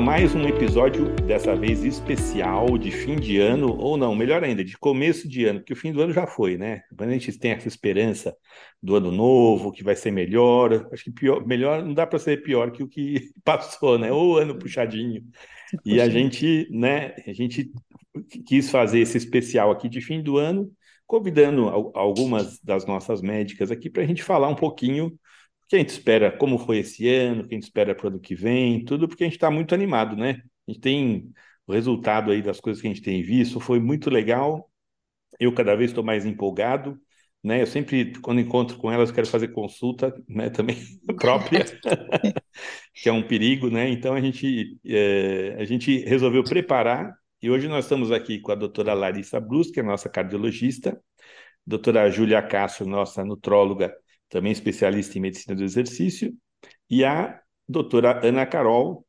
mais um episódio, dessa vez especial, de fim de ano, ou não, melhor ainda, de começo de ano, porque o fim do ano já foi, né? Quando a gente tem essa esperança do ano novo, que vai ser melhor, acho que pior, melhor não dá para ser pior que o que passou, né? Ou ano puxadinho. E a gente, né, a gente quis fazer esse especial aqui de fim do ano, convidando algumas das nossas médicas aqui para a gente falar um pouquinho que a gente espera, como foi esse ano, que a gente espera para o ano que vem, tudo porque a gente está muito animado, né? A gente tem o resultado aí das coisas que a gente tem visto, foi muito legal. Eu cada vez estou mais empolgado, né? Eu sempre, quando encontro com elas, quero fazer consulta, né? Também própria, que é um perigo, né? Então a gente, é, a gente resolveu preparar e hoje nós estamos aqui com a doutora Larissa Brus, que é nossa cardiologista, doutora Júlia Castro, nossa nutróloga também especialista em medicina do exercício, e a doutora Ana Carol,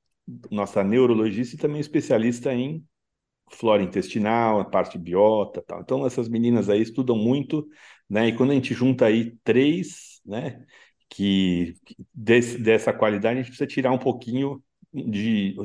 nossa neurologista e também especialista em flora intestinal, a parte biota, tal. Então essas meninas aí estudam muito, né? E quando a gente junta aí três, né, que desse, dessa qualidade a gente precisa tirar um pouquinho de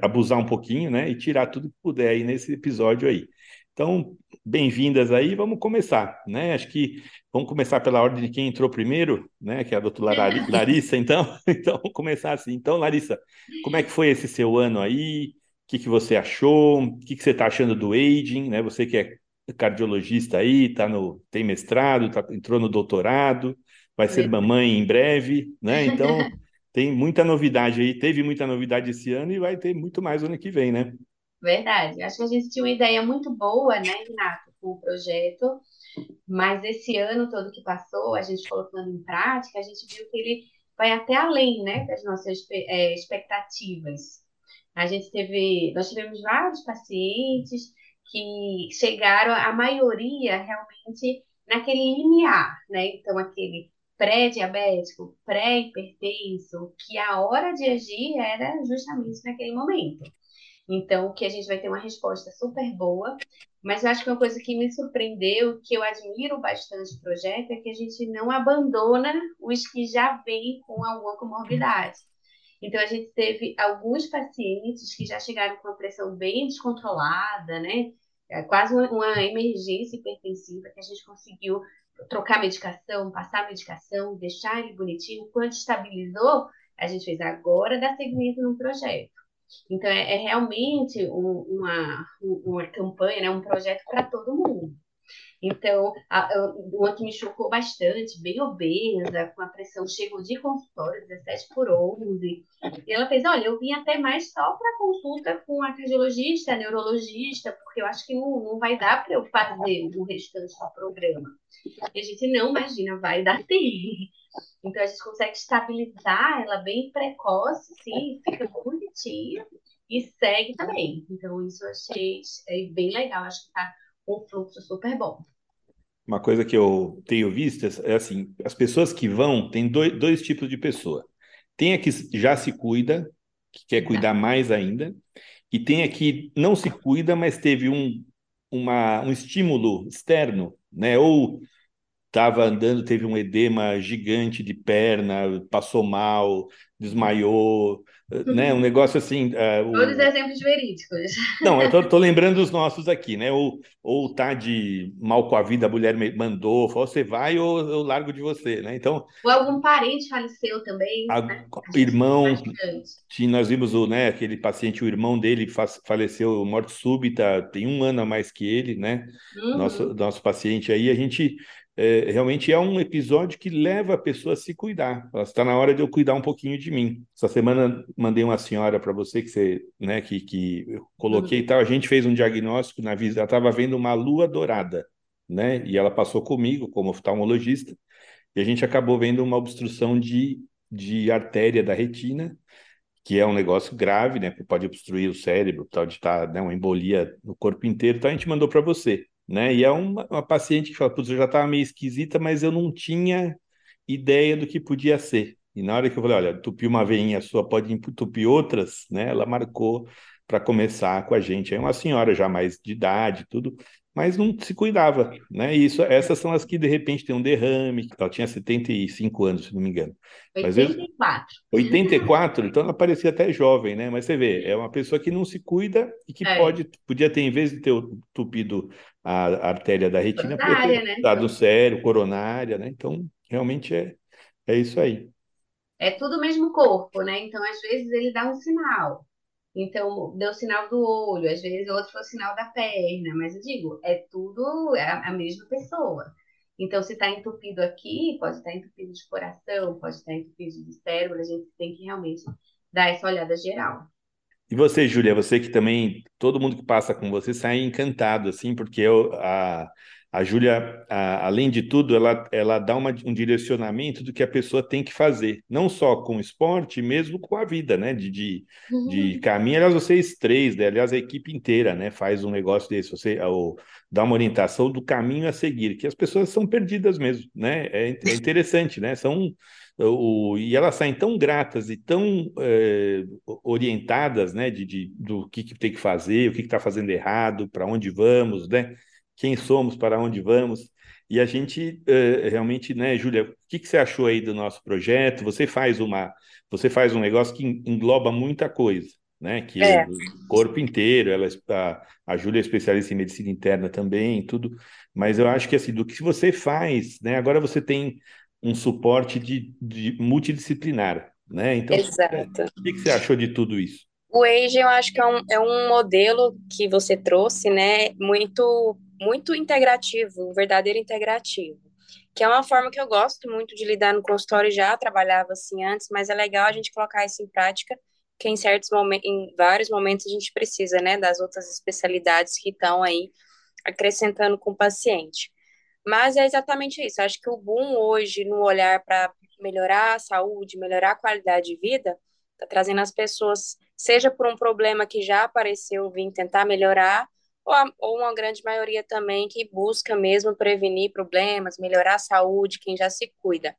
abusar um pouquinho, né, e tirar tudo que puder aí nesse episódio aí. Então, bem-vindas aí, vamos começar, né? Acho que vamos começar pela ordem de quem entrou primeiro, né? Que é a doutora Larissa, então. Então, vamos começar assim. Então, Larissa, como é que foi esse seu ano aí? O que, que você achou? O que, que você está achando do aging, né? Você que é cardiologista aí, tá no, tem mestrado, tá, entrou no doutorado, vai ser mamãe em breve, né? Então, tem muita novidade aí, teve muita novidade esse ano e vai ter muito mais ano que vem, né? Verdade. Acho que a gente tinha uma ideia muito boa, né, Renato, com o projeto, mas esse ano todo que passou, a gente colocando em prática, a gente viu que ele vai até além, né, das nossas é, expectativas. A gente teve, nós tivemos vários pacientes que chegaram, a maioria realmente naquele limiar, né? Então, aquele pré-diabético, pré-hipertenso, que a hora de agir era justamente naquele momento. Então, que a gente vai ter uma resposta super boa. Mas eu acho que uma coisa que me surpreendeu, que eu admiro bastante o projeto, é que a gente não abandona os que já vêm com alguma comorbidade. Então, a gente teve alguns pacientes que já chegaram com a pressão bem descontrolada, né? É quase uma, emergência hipertensiva que a gente conseguiu trocar medicação, passar medicação, deixar ele bonitinho. Quando estabilizou, a gente fez agora dar segmento no projeto. Então, é, é realmente um, uma, uma campanha, né, um projeto para todo mundo. Então, a, a, uma que me chocou bastante, bem obesa, com a pressão, chegou de consultório, 17 por 11. E ela fez: Olha, eu vim até mais só para consulta com a cardiologista, a neurologista, porque eu acho que não, não vai dar para eu fazer o restante do programa. E a gente não imagina, vai dar sim. Então a gente consegue estabilizar ela bem precoce, sim, fica bonitinha e segue também. Então isso eu achei é bem legal, acho que tá um fluxo super bom. Uma coisa que eu tenho visto é assim, as pessoas que vão, tem dois, dois tipos de pessoa. Tem a que já se cuida, que quer cuidar mais ainda, e tem a que não se cuida, mas teve um, uma, um estímulo externo, né? Ou estava andando, teve um edema gigante de perna, passou mal, desmaiou, né? Um negócio assim. Uh, Todos o... exemplos verídicos. Não, eu tô, tô, lembrando os nossos aqui, né? Ou, ou tá de mal com a vida, a mulher mandou, falou, você vai ou eu largo de você, né? Então. Ou algum parente faleceu também. A, né? Irmão. nós vimos o, né, aquele paciente, o irmão dele faleceu morte súbita, tem um ano a mais que ele, né? Uhum. Nosso, nosso paciente aí, a gente é, realmente é um episódio que leva a pessoa a se cuidar. Está na hora de eu cuidar um pouquinho de mim. Essa semana mandei uma senhora para você que você, né, que, que eu coloquei uhum. tal. A gente fez um diagnóstico na visita. Ela estava vendo uma lua dourada, né? E ela passou comigo como oftalmologista. E a gente acabou vendo uma obstrução de, de artéria da retina, que é um negócio grave, né? Pode obstruir o cérebro, pode estar tá, né, uma embolia no corpo inteiro. Então a gente mandou para você né? E é uma, uma paciente que fala, putz, eu já estava meio esquisita, mas eu não tinha ideia do que podia ser. E na hora que eu falei, olha, entupir uma veinha sua pode entupir outras, né? Ela marcou para começar com a gente. É uma senhora já mais de idade, tudo, mas não se cuidava, né? E isso, essas são as que de repente tem um derrame, ela tinha 75 anos, se não me engano. 84. Mas, 84, então ela parecia até jovem, né? Mas você vê, é uma pessoa que não se cuida e que é. pode, podia ter, em vez de ter tupido a, a artéria da retina, podia ter né? dado sério, coronária, né? Então, realmente é, é isso aí. É tudo o mesmo corpo, né? Então, às vezes, ele dá um sinal. Então, deu sinal do olho, às vezes outro foi o sinal da perna, mas eu digo, é tudo é a mesma pessoa. Então, se está entupido aqui, pode estar entupido de coração, pode estar entupido de cérebro, a gente tem que realmente dar essa olhada geral. E você, Júlia, você que também, todo mundo que passa com você sai encantado, assim, porque eu, a, a Júlia, além de tudo, ela, ela dá uma, um direcionamento do que a pessoa tem que fazer, não só com o esporte, mesmo com a vida, né? De, de, uhum. de caminho. Aliás, vocês três, né? aliás, a equipe inteira, né? Faz um negócio desse, você ou, dá uma orientação do caminho a seguir, que as pessoas são perdidas mesmo, né? É, é interessante, né? São. O, e elas saem tão gratas e tão é, orientadas, né, de, de, do que, que tem que fazer, o que está fazendo errado, para onde vamos, né? Quem somos, para onde vamos. E a gente uh, realmente, né, Júlia, o que, que você achou aí do nosso projeto? Você faz uma, você faz um negócio que engloba muita coisa, né? Que é. o corpo inteiro, ela a, a Júlia é especialista em medicina interna também, tudo. Mas eu acho que assim, do que você faz, né? Agora você tem um suporte de, de multidisciplinar, né? Então, Exato. o que, que você achou de tudo isso? O Age, eu acho que é um, é um modelo que você trouxe, né, muito muito integrativo, um verdadeiro integrativo, que é uma forma que eu gosto muito de lidar no consultório, já trabalhava assim antes, mas é legal a gente colocar isso em prática, que em certos momentos, em vários momentos a gente precisa, né, das outras especialidades que estão aí acrescentando com o paciente. Mas é exatamente isso. Acho que o boom hoje no olhar para melhorar a saúde, melhorar a qualidade de vida, está trazendo as pessoas, seja por um problema que já apareceu, vir tentar melhorar, ou, a, ou uma grande maioria também que busca mesmo prevenir problemas, melhorar a saúde, quem já se cuida.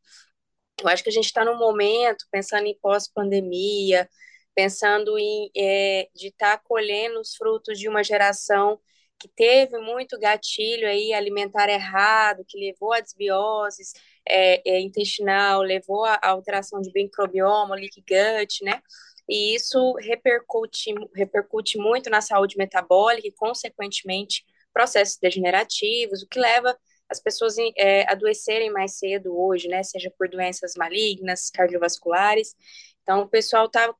Eu acho que a gente está num momento, pensando em pós-pandemia, pensando em é, de estar tá colhendo os frutos de uma geração que teve muito gatilho aí alimentar errado, que levou a desbiose é, é, intestinal, levou a, alteração de microbioma, leak gut, né? E isso repercute, repercute muito na saúde metabólica e, consequentemente, processos degenerativos, o que leva as pessoas é, adoecerem mais cedo hoje, né, seja por doenças malignas, cardiovasculares. Então, o pessoal está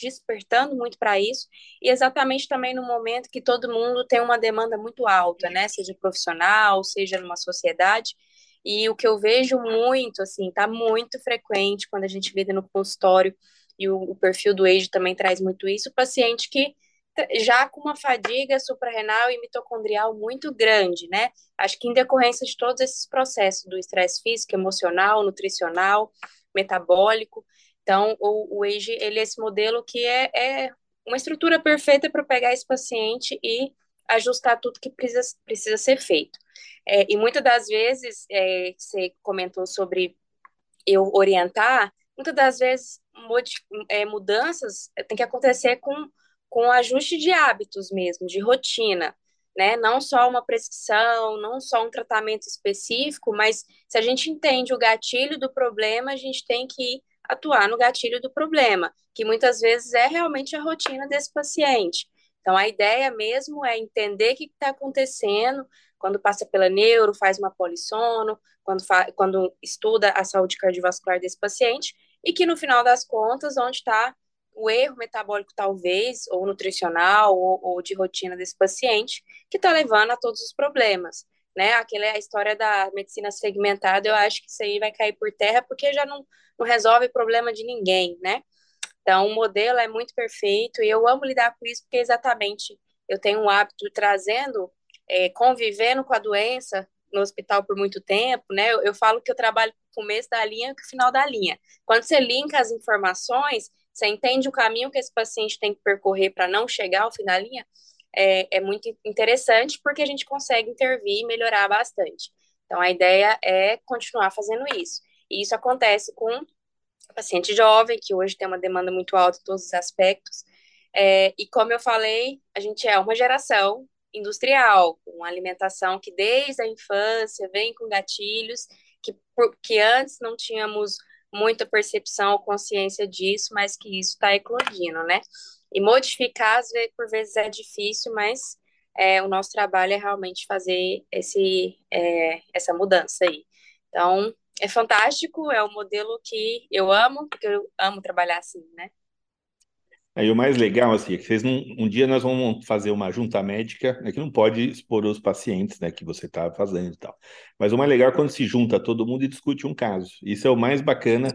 despertando muito para isso, e exatamente também no momento que todo mundo tem uma demanda muito alta, né, seja profissional, seja numa sociedade, e o que eu vejo muito, assim, está muito frequente quando a gente vê no consultório, e o, o perfil do Age também traz muito isso, paciente que já com uma fadiga suprarrenal e mitocondrial muito grande, né? Acho que em decorrência de todos esses processos do estresse físico, emocional, nutricional, metabólico. Então, o, o AGE, ele é esse modelo que é, é uma estrutura perfeita para pegar esse paciente e ajustar tudo que precisa, precisa ser feito. É, e muitas das vezes, é, você comentou sobre eu orientar, muitas das vezes é, mudanças tem que acontecer com, com ajuste de hábitos mesmo, de rotina, né? Não só uma prescrição, não só um tratamento específico, mas se a gente entende o gatilho do problema, a gente tem que atuar no gatilho do problema, que muitas vezes é realmente a rotina desse paciente. Então, a ideia mesmo é entender o que está acontecendo, quando passa pela neuro, faz uma polissono, quando, quando estuda a saúde cardiovascular desse paciente, e que no final das contas, onde está o erro metabólico, talvez, ou nutricional, ou, ou de rotina desse paciente, que está levando a todos os problemas. Né? Aquela é a história da medicina segmentada, eu acho que isso aí vai cair por terra, porque já não, não resolve problema de ninguém, né? Então, o modelo é muito perfeito e eu amo lidar com isso, porque exatamente eu tenho um hábito trazendo, é, convivendo com a doença no hospital por muito tempo, né? Eu, eu falo que eu trabalho começo da linha e o final da linha. Quando você linka as informações, você entende o caminho que esse paciente tem que percorrer para não chegar ao fim da linha, é, é muito interessante porque a gente consegue intervir e melhorar bastante. Então, a ideia é continuar fazendo isso. E isso acontece com paciente jovem, que hoje tem uma demanda muito alta em todos os aspectos, É, e como eu falei, a gente é uma geração industrial, com alimentação que desde a infância vem com gatilhos, que, que antes não tínhamos muita percepção ou consciência disso, mas que isso está eclodindo, né? E modificar, às vezes, por vezes é difícil, mas é, o nosso trabalho é realmente fazer esse, é, essa mudança aí. Então, é fantástico, é um modelo que eu amo, porque eu amo trabalhar assim, né? Aí o mais legal, assim, é que vocês não, um dia nós vamos fazer uma junta médica, né, que não pode expor os pacientes, né, que você está fazendo e tal. Mas o mais legal é quando se junta todo mundo e discute um caso. Isso é o mais bacana,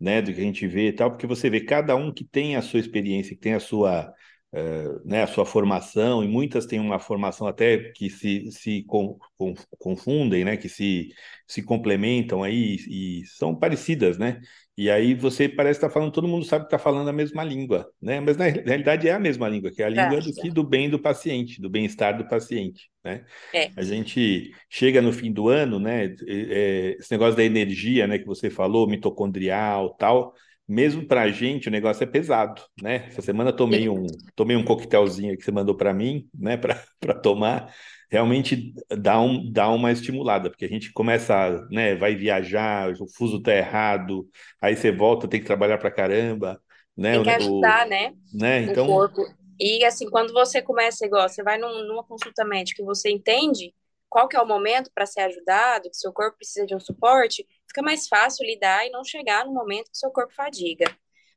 né, do que a gente vê e tal, porque você vê cada um que tem a sua experiência, que tem a sua, uh, né, a sua formação, e muitas têm uma formação até que se, se com, com, confundem, né, que se, se complementam aí e são parecidas, né? E aí você parece estar tá falando, todo mundo sabe que está falando a mesma língua, né? Mas na realidade é a mesma língua, que é a língua do que do bem do paciente, do bem-estar do paciente, né? É. A gente chega no fim do ano, né? É, esse negócio da energia, né? Que você falou, mitocondrial, tal. Mesmo para a gente o negócio é pesado, né? Essa semana tomei um tomei um coquetelzinho que você mandou para mim, né? Para tomar realmente dá, um, dá uma estimulada, porque a gente começa, né, vai viajar, o fuso tá errado, aí você volta, tem que trabalhar para caramba, né? Tem que ajudar, o, né? né? Então, o corpo. E assim, quando você começa igual, você vai num, numa consulta médica e você entende qual que é o momento para ser ajudado, que seu corpo precisa de um suporte, fica mais fácil lidar e não chegar no momento que seu corpo fadiga.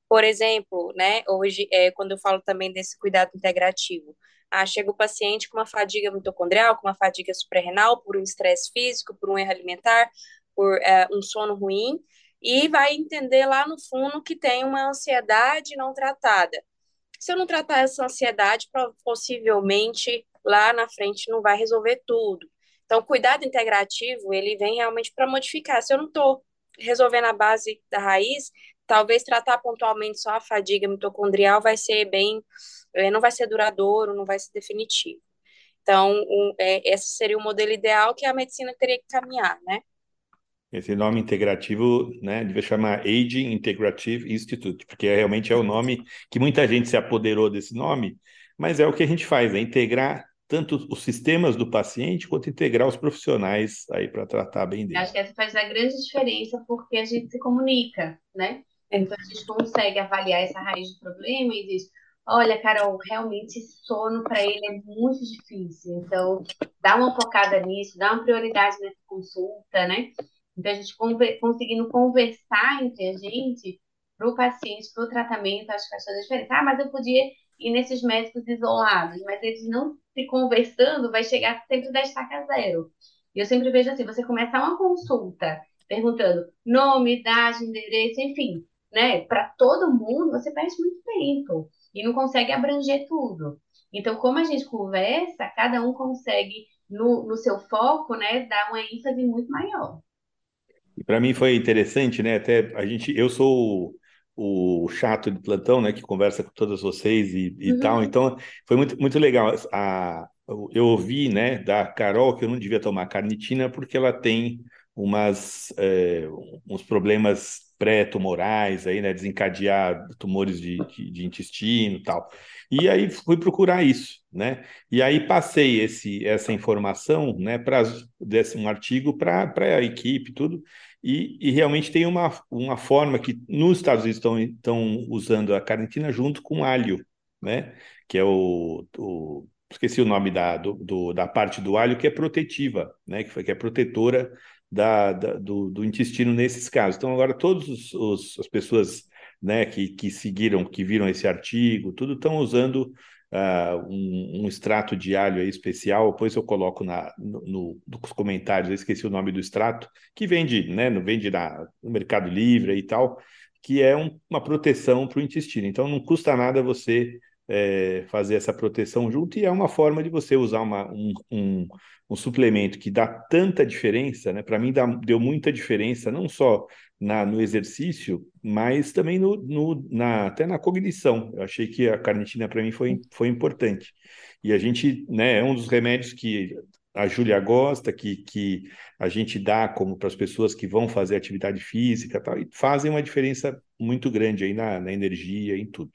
Por exemplo, né, hoje, é, quando eu falo também desse cuidado integrativo, ah, chega o paciente com uma fadiga mitocondrial, com uma fadiga suprarrenal, por um estresse físico, por um erro alimentar, por é, um sono ruim, e vai entender lá no fundo que tem uma ansiedade não tratada. Se eu não tratar essa ansiedade, possivelmente lá na frente não vai resolver tudo. Então, o cuidado integrativo, ele vem realmente para modificar. Se eu não estou resolvendo a base da raiz, talvez tratar pontualmente só a fadiga mitocondrial vai ser bem é, não vai ser duradouro, não vai ser definitivo. Então, um, é, esse seria o modelo ideal que a medicina teria que caminhar, né? Esse nome integrativo, né, devia chamar Aging Integrative Institute, porque é, realmente é o nome que muita gente se apoderou desse nome, mas é o que a gente faz, é integrar tanto os sistemas do paciente quanto integrar os profissionais aí para tratar bem dele. Acho que essa faz a grande diferença porque a gente se comunica, né? Então a gente consegue avaliar essa raiz do problema e diz, Olha, Carol, realmente sono para ele é muito difícil. Então, dá uma focada nisso, dá uma prioridade nessa consulta, né? Então, a gente conseguindo conversar entre a gente, para o paciente, para o tratamento, acho que faz toda a diferença. Ah, mas eu podia ir nesses médicos isolados, mas eles não se conversando, vai chegar sempre da estaca zero. E eu sempre vejo assim: você começa uma consulta perguntando nome, idade, endereço, enfim, né? Para todo mundo, você perde muito tempo e não consegue abranger tudo. Então, como a gente conversa, cada um consegue, no, no seu foco, né, dar uma ênfase muito maior. E para mim foi interessante, né? Até a gente, eu sou o, chato de plantão, né, que conversa com todas vocês e, e uhum. tal. Então, foi muito, muito legal. A, eu ouvi, né, da Carol que eu não devia tomar carnitina porque ela tem umas, é, uns problemas pré-tumorais, aí, né, desencadear tumores de, de, de intestino e tal. E aí fui procurar isso, né? E aí passei esse, essa informação, né, para desse um artigo para a equipe, tudo. E, e, realmente tem uma, uma forma que nos Estados Unidos estão, estão usando a carnitina junto com alho, né? Que é o, o esqueci o nome da, do, do, da parte do alho que é protetiva, né? Que, que é protetora da, da do, do, intestino nesses casos. Então, agora, todas as pessoas né, que, que seguiram, que viram esse artigo, tudo estão usando uh, um, um, extrato de alho especial, depois eu coloco na, no, no, nos comentários, eu esqueci o nome do extrato, que vende, né, vende na, no Mercado Livre e tal, que é um, uma proteção para o intestino. Então, não custa nada você é, fazer essa proteção junto e é uma forma de você usar uma, um, um, um suplemento que dá tanta diferença, né? Para mim dá, deu muita diferença, não só na, no exercício, mas também no, no, na, até na cognição. Eu achei que a carnitina para mim foi, foi importante. E a gente, né, é um dos remédios que a Júlia gosta, que, que a gente dá como para as pessoas que vão fazer atividade física tal, e fazem uma diferença muito grande aí na, na energia, em tudo.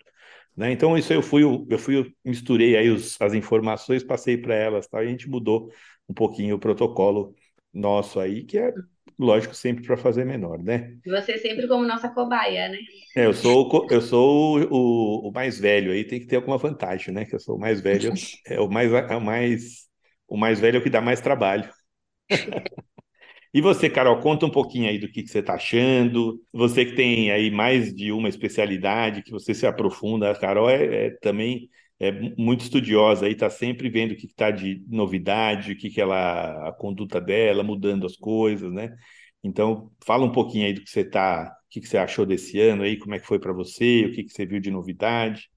Né? Então, isso eu fui, eu fui, misturei aí os, as informações, passei para elas, tá? e a gente mudou um pouquinho o protocolo nosso aí, que é lógico, sempre para fazer menor, né? Você sempre como nossa cobaia, né? É, eu sou, eu sou o, o, mais velho aí, tem que ter alguma vantagem, né? Que eu sou o mais velho, é o mais, é o mais, o mais velho é o que dá mais trabalho. E você, Carol, conta um pouquinho aí do que, que você está achando. Você que tem aí mais de uma especialidade, que você se aprofunda. A Carol é, é também é muito estudiosa aí, está sempre vendo o que está de novidade, o que, que ela, a conduta dela, mudando as coisas, né? Então, fala um pouquinho aí do que você tá, o que, que você achou desse ano aí, como é que foi para você, o que, que você viu de novidade.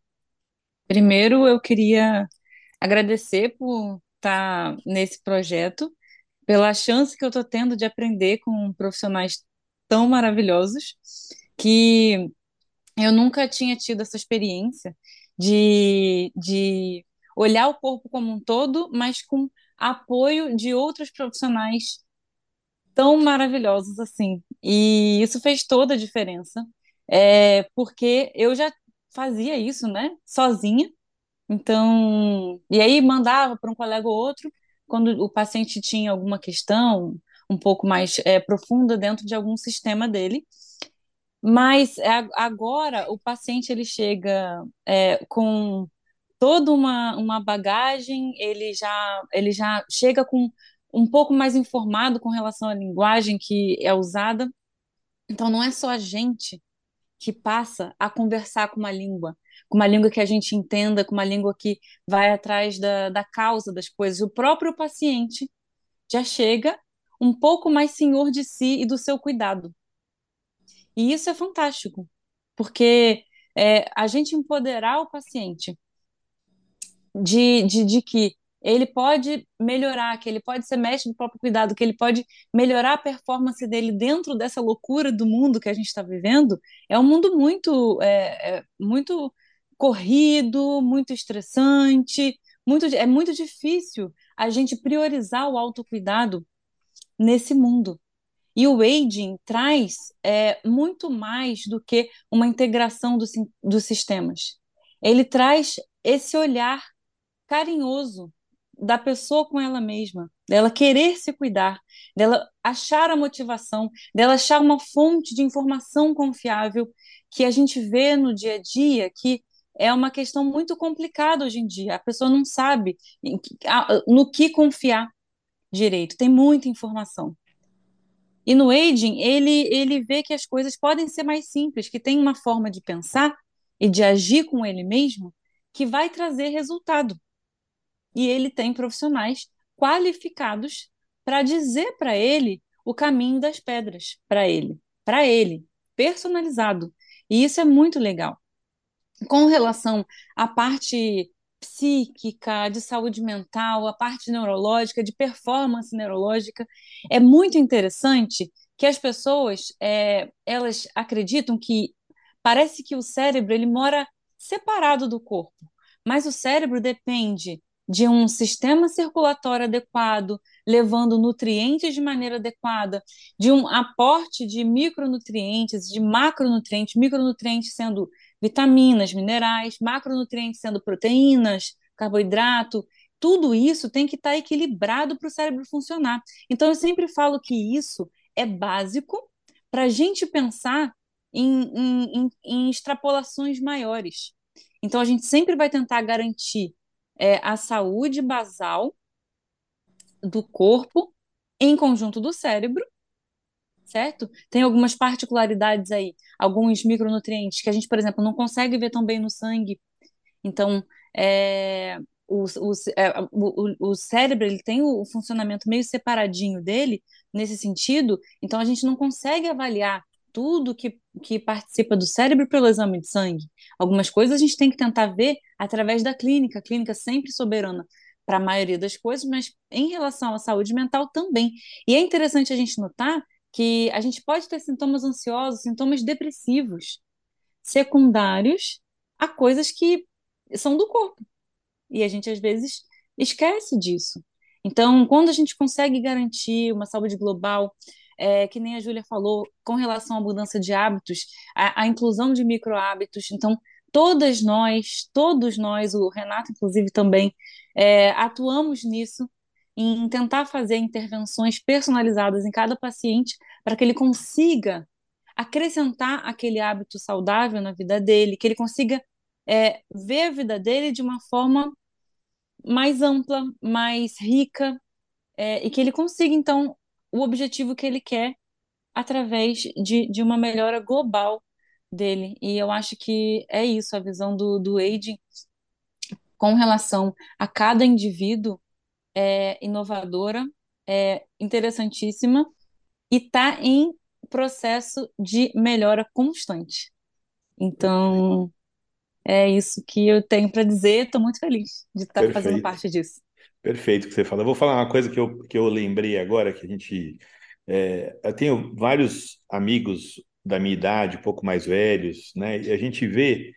Primeiro, eu queria agradecer por estar tá nesse projeto pela chance que eu estou tendo de aprender com profissionais tão maravilhosos que eu nunca tinha tido essa experiência de, de olhar o corpo como um todo, mas com apoio de outros profissionais tão maravilhosos assim. E isso fez toda a diferença, é, porque eu já fazia isso, né, sozinha. Então, e aí mandava para um colega ou outro, quando o paciente tinha alguma questão um pouco mais é, profunda dentro de algum sistema dele. Mas é, agora o paciente ele chega é, com toda uma, uma bagagem, ele já, ele já chega com um pouco mais informado com relação à linguagem que é usada. Então não é só a gente que passa a conversar com uma língua, com uma língua que a gente entenda, com uma língua que vai atrás da, da causa das coisas. O próprio paciente já chega um pouco mais senhor de si e do seu cuidado. E isso é fantástico, porque é, a gente empoderar o paciente de, de, de que ele pode melhorar, que ele pode ser mestre do próprio cuidado, que ele pode melhorar a performance dele dentro dessa loucura do mundo que a gente está vivendo, é um mundo muito, é, é, muito corrido, muito estressante, muito, é muito difícil a gente priorizar o autocuidado nesse mundo. E o aging traz é, muito mais do que uma integração do, dos sistemas. Ele traz esse olhar carinhoso da pessoa com ela mesma, dela querer se cuidar, dela achar a motivação, dela achar uma fonte de informação confiável que a gente vê no dia a dia que é uma questão muito complicada hoje em dia. A pessoa não sabe no que confiar direito, tem muita informação. E no aging, ele, ele vê que as coisas podem ser mais simples, que tem uma forma de pensar e de agir com ele mesmo que vai trazer resultado. E ele tem profissionais qualificados para dizer para ele o caminho das pedras, para ele, para ele, personalizado. E isso é muito legal. Com relação à parte psíquica, de saúde mental, a parte neurológica, de performance neurológica. É muito interessante que as pessoas é, elas acreditam que parece que o cérebro ele mora separado do corpo, mas o cérebro depende de um sistema circulatório adequado, levando nutrientes de maneira adequada, de um aporte de micronutrientes, de macronutrientes, micronutrientes sendo vitaminas, minerais, macronutrientes sendo proteínas, carboidrato, tudo isso tem que estar tá equilibrado para o cérebro funcionar. Então, eu sempre falo que isso é básico para a gente pensar em, em, em, extrapolações maiores. Então, a gente sempre vai tentar garantir é, a saúde basal do corpo em conjunto do cérebro certo? Tem algumas particularidades aí, alguns micronutrientes que a gente, por exemplo, não consegue ver tão bem no sangue. Então, é, o, o, é, o, o, cérebro ele tem o funcionamento meio separadinho dele, nesse sentido, então a gente não consegue avaliar tudo que, que participa do cérebro pelo exame de sangue. Algumas coisas a gente tem que tentar ver através da clínica, a clínica sempre soberana para a maioria das coisas, mas em relação à saúde mental também. E é interessante a gente notar que a gente pode ter sintomas ansiosos, sintomas depressivos, secundários a coisas que são do corpo. E a gente às vezes esquece disso. Então, quando a gente consegue garantir uma saúde global, é, que nem a Júlia falou, com relação à mudança de hábitos, a, a inclusão de micro-hábitos, então, todas nós, todos nós, o Renato inclusive também, é, atuamos nisso, em tentar fazer intervenções personalizadas em cada paciente para que ele consiga acrescentar aquele hábito saudável na vida dele, que ele consiga é, ver a vida dele de uma forma mais ampla, mais rica, é, e que ele consiga, então, o objetivo que ele quer através de, de uma melhora global dele. E eu acho que é isso, a visão do, do aging com relação a cada indivíduo é inovadora, é interessantíssima e está em processo de melhora constante. Então, é isso que eu tenho para dizer. Estou muito feliz de estar tá fazendo parte disso. Perfeito que você fala. Eu vou falar uma coisa que eu, que eu lembrei agora, que a gente. É, eu tenho vários amigos da minha idade, um pouco mais velhos, né? E a gente vê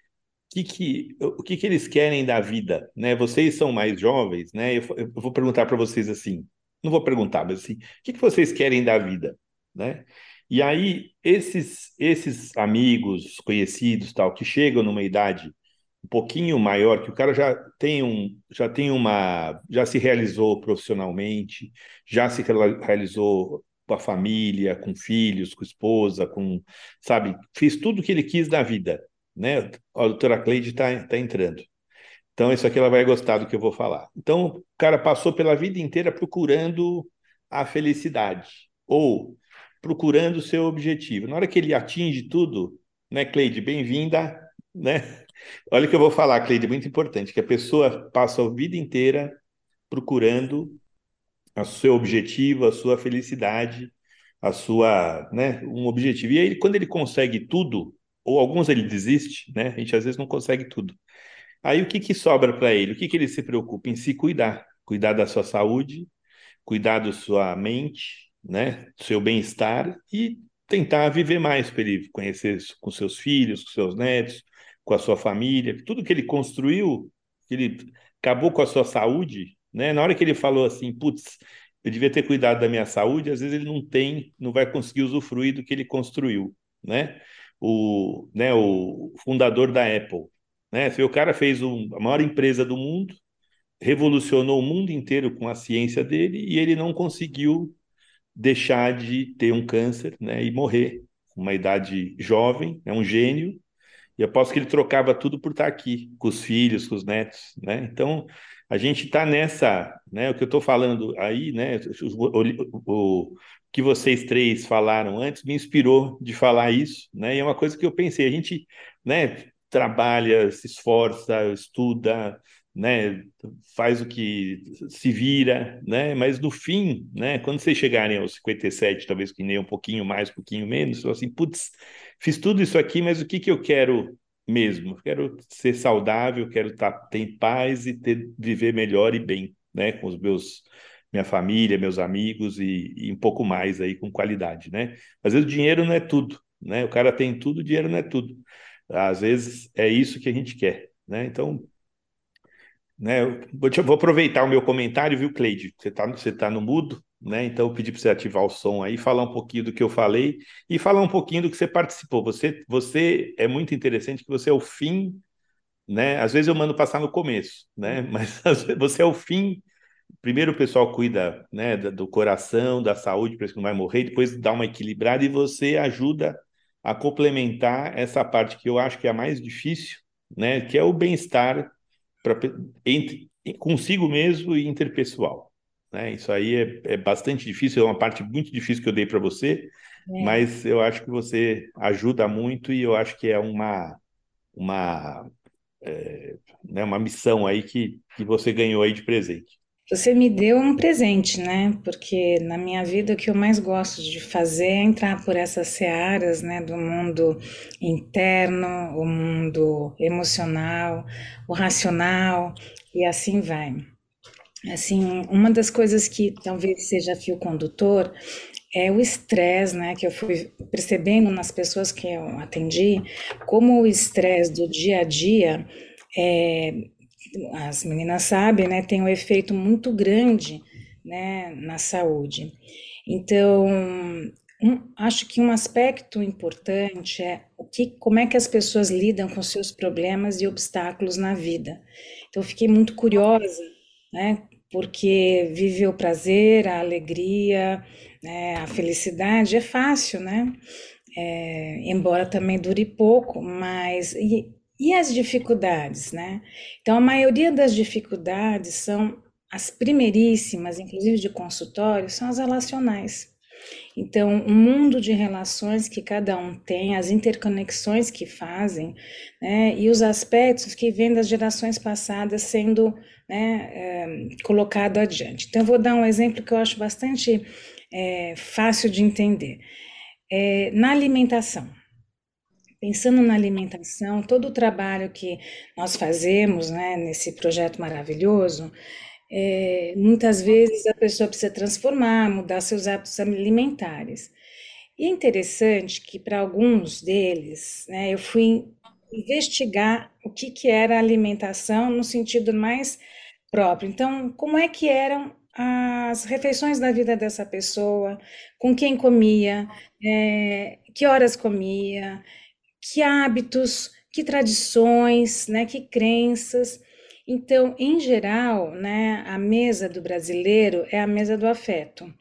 que que, o que, que eles querem da vida, né? Vocês são mais jovens, né? Eu, eu vou perguntar para vocês assim, não vou perguntar, mas assim, o que, que vocês querem da vida, né? E aí esses esses amigos, conhecidos, tal, que chegam numa idade um pouquinho maior, que o cara já tem um, já tem uma, já se realizou profissionalmente, já se realizou com a família, com filhos, com esposa, com, sabe, fez tudo o que ele quis da vida, né? A doutora Cleide está tá entrando. Então, isso aqui ela vai gostar do que eu vou falar. Então, o cara passou pela vida inteira procurando a felicidade, ou procurando o seu objetivo. Na hora que ele atinge tudo, né, Cleide, bem-vinda, né? Olha o que eu vou falar, Cleide, muito importante, que a pessoa passa a vida inteira procurando o seu objetivo, a sua felicidade, a sua, né, um objetivo. E aí, quando ele consegue tudo, ou alguns ele desiste, né? A gente às vezes não consegue tudo. Aí o que que sobra para ele? O que que ele se preocupa em se cuidar, cuidar da sua saúde, cuidar da sua mente, né, do seu bem-estar e tentar viver mais para ele conhecer com seus filhos, com seus netos, com a sua família, tudo que ele construiu, que ele acabou com a sua saúde, né? Na hora que ele falou assim, putz, eu devia ter cuidado da minha saúde, às vezes ele não tem, não vai conseguir usufruir do que ele construiu, né? O, né, o fundador da Apple, né? O cara fez um, a maior empresa do mundo, revolucionou o mundo inteiro com a ciência dele e ele não conseguiu deixar de ter um câncer, né, e morrer uma idade jovem, é um gênio, e aposto que ele trocava tudo por estar aqui, com os filhos, com os netos, né? Então, a gente está nessa, né? O que eu estou falando aí, né? O, o, que vocês três falaram antes me inspirou de falar isso, né? E é uma coisa que eu pensei, a gente, né? Trabalha, se esforça, estuda, né, faz o que se vira, né, mas no fim, né, quando vocês chegarem aos 57, talvez que nem um pouquinho mais, um pouquinho menos, assim, putz, fiz tudo isso aqui, mas o que que eu quero mesmo? Quero ser saudável, quero estar tá, ter paz e ter, viver melhor e bem, né, com os meus minha família, meus amigos e, e um pouco mais aí com qualidade, né? Às vezes o dinheiro não é tudo, né? O cara tem tudo, o dinheiro não é tudo. Às vezes é isso que a gente quer, né? Então né? Vou, vou, aproveitar o meu comentário, viu, Cleide? Você está você tá no mudo, né? Então eu pedi para você ativar o som aí, falar um pouquinho do que eu falei e falar um pouquinho do que você participou. Você, você é muito interessante que você é o fim, né? Às vezes eu mando passar no começo, né? Mas você é o fim. Primeiro o pessoal cuida, né, do coração, da saúde, para que não vai morrer, depois dá uma equilibrada e você ajuda a complementar essa parte que eu acho que é a mais difícil, né? Que é o bem-estar entre, consigo mesmo e interpessoal. Né? Isso aí é, é, bastante difícil, é uma parte muito difícil que eu dei para você, é. mas eu acho que você ajuda muito e eu acho que é uma, uma, é, né, uma missão aí que, que você ganhou aí de presente. Você me deu um presente, né? Porque na minha vida o que eu mais gosto de fazer é entrar por essas searas, né? Do mundo interno, o mundo emocional, o racional e assim vai. Assim, uma das coisas que talvez seja fio condutor é o estresse, né? Que eu fui percebendo nas pessoas que eu atendi, como o estresse do dia a dia é, as meninas sabem, né, tem um efeito muito grande, né, na saúde. Então, um, acho que um aspecto importante é o que, como é que as pessoas lidam com seus problemas e obstáculos na vida. Então, fiquei muito curiosa, né? Porque viver o prazer, a alegria, né, a felicidade é fácil, né? É, embora também dure pouco, mas e, e as dificuldades, né? Então, a maioria das dificuldades são as primeiríssimas, inclusive de consultório, são as relacionais. Então, o um mundo de relações que cada um tem, as interconexões que fazem, né, e os aspectos que vêm das gerações passadas sendo né, é, colocado adiante. Então, eu vou dar um exemplo que eu acho bastante é, fácil de entender. É, na alimentação. Pensando na alimentação, todo o trabalho que nós fazemos né, nesse projeto maravilhoso, é, muitas vezes a pessoa precisa transformar, mudar seus hábitos alimentares. E é interessante que para alguns deles, né, eu fui investigar o que, que era alimentação no sentido mais próprio. Então, como é que eram as refeições da vida dessa pessoa, com quem comia, é, que horas comia, que hábitos, que tradições, né, que crenças. Então, em geral, né, a mesa do brasileiro é a mesa do afeto.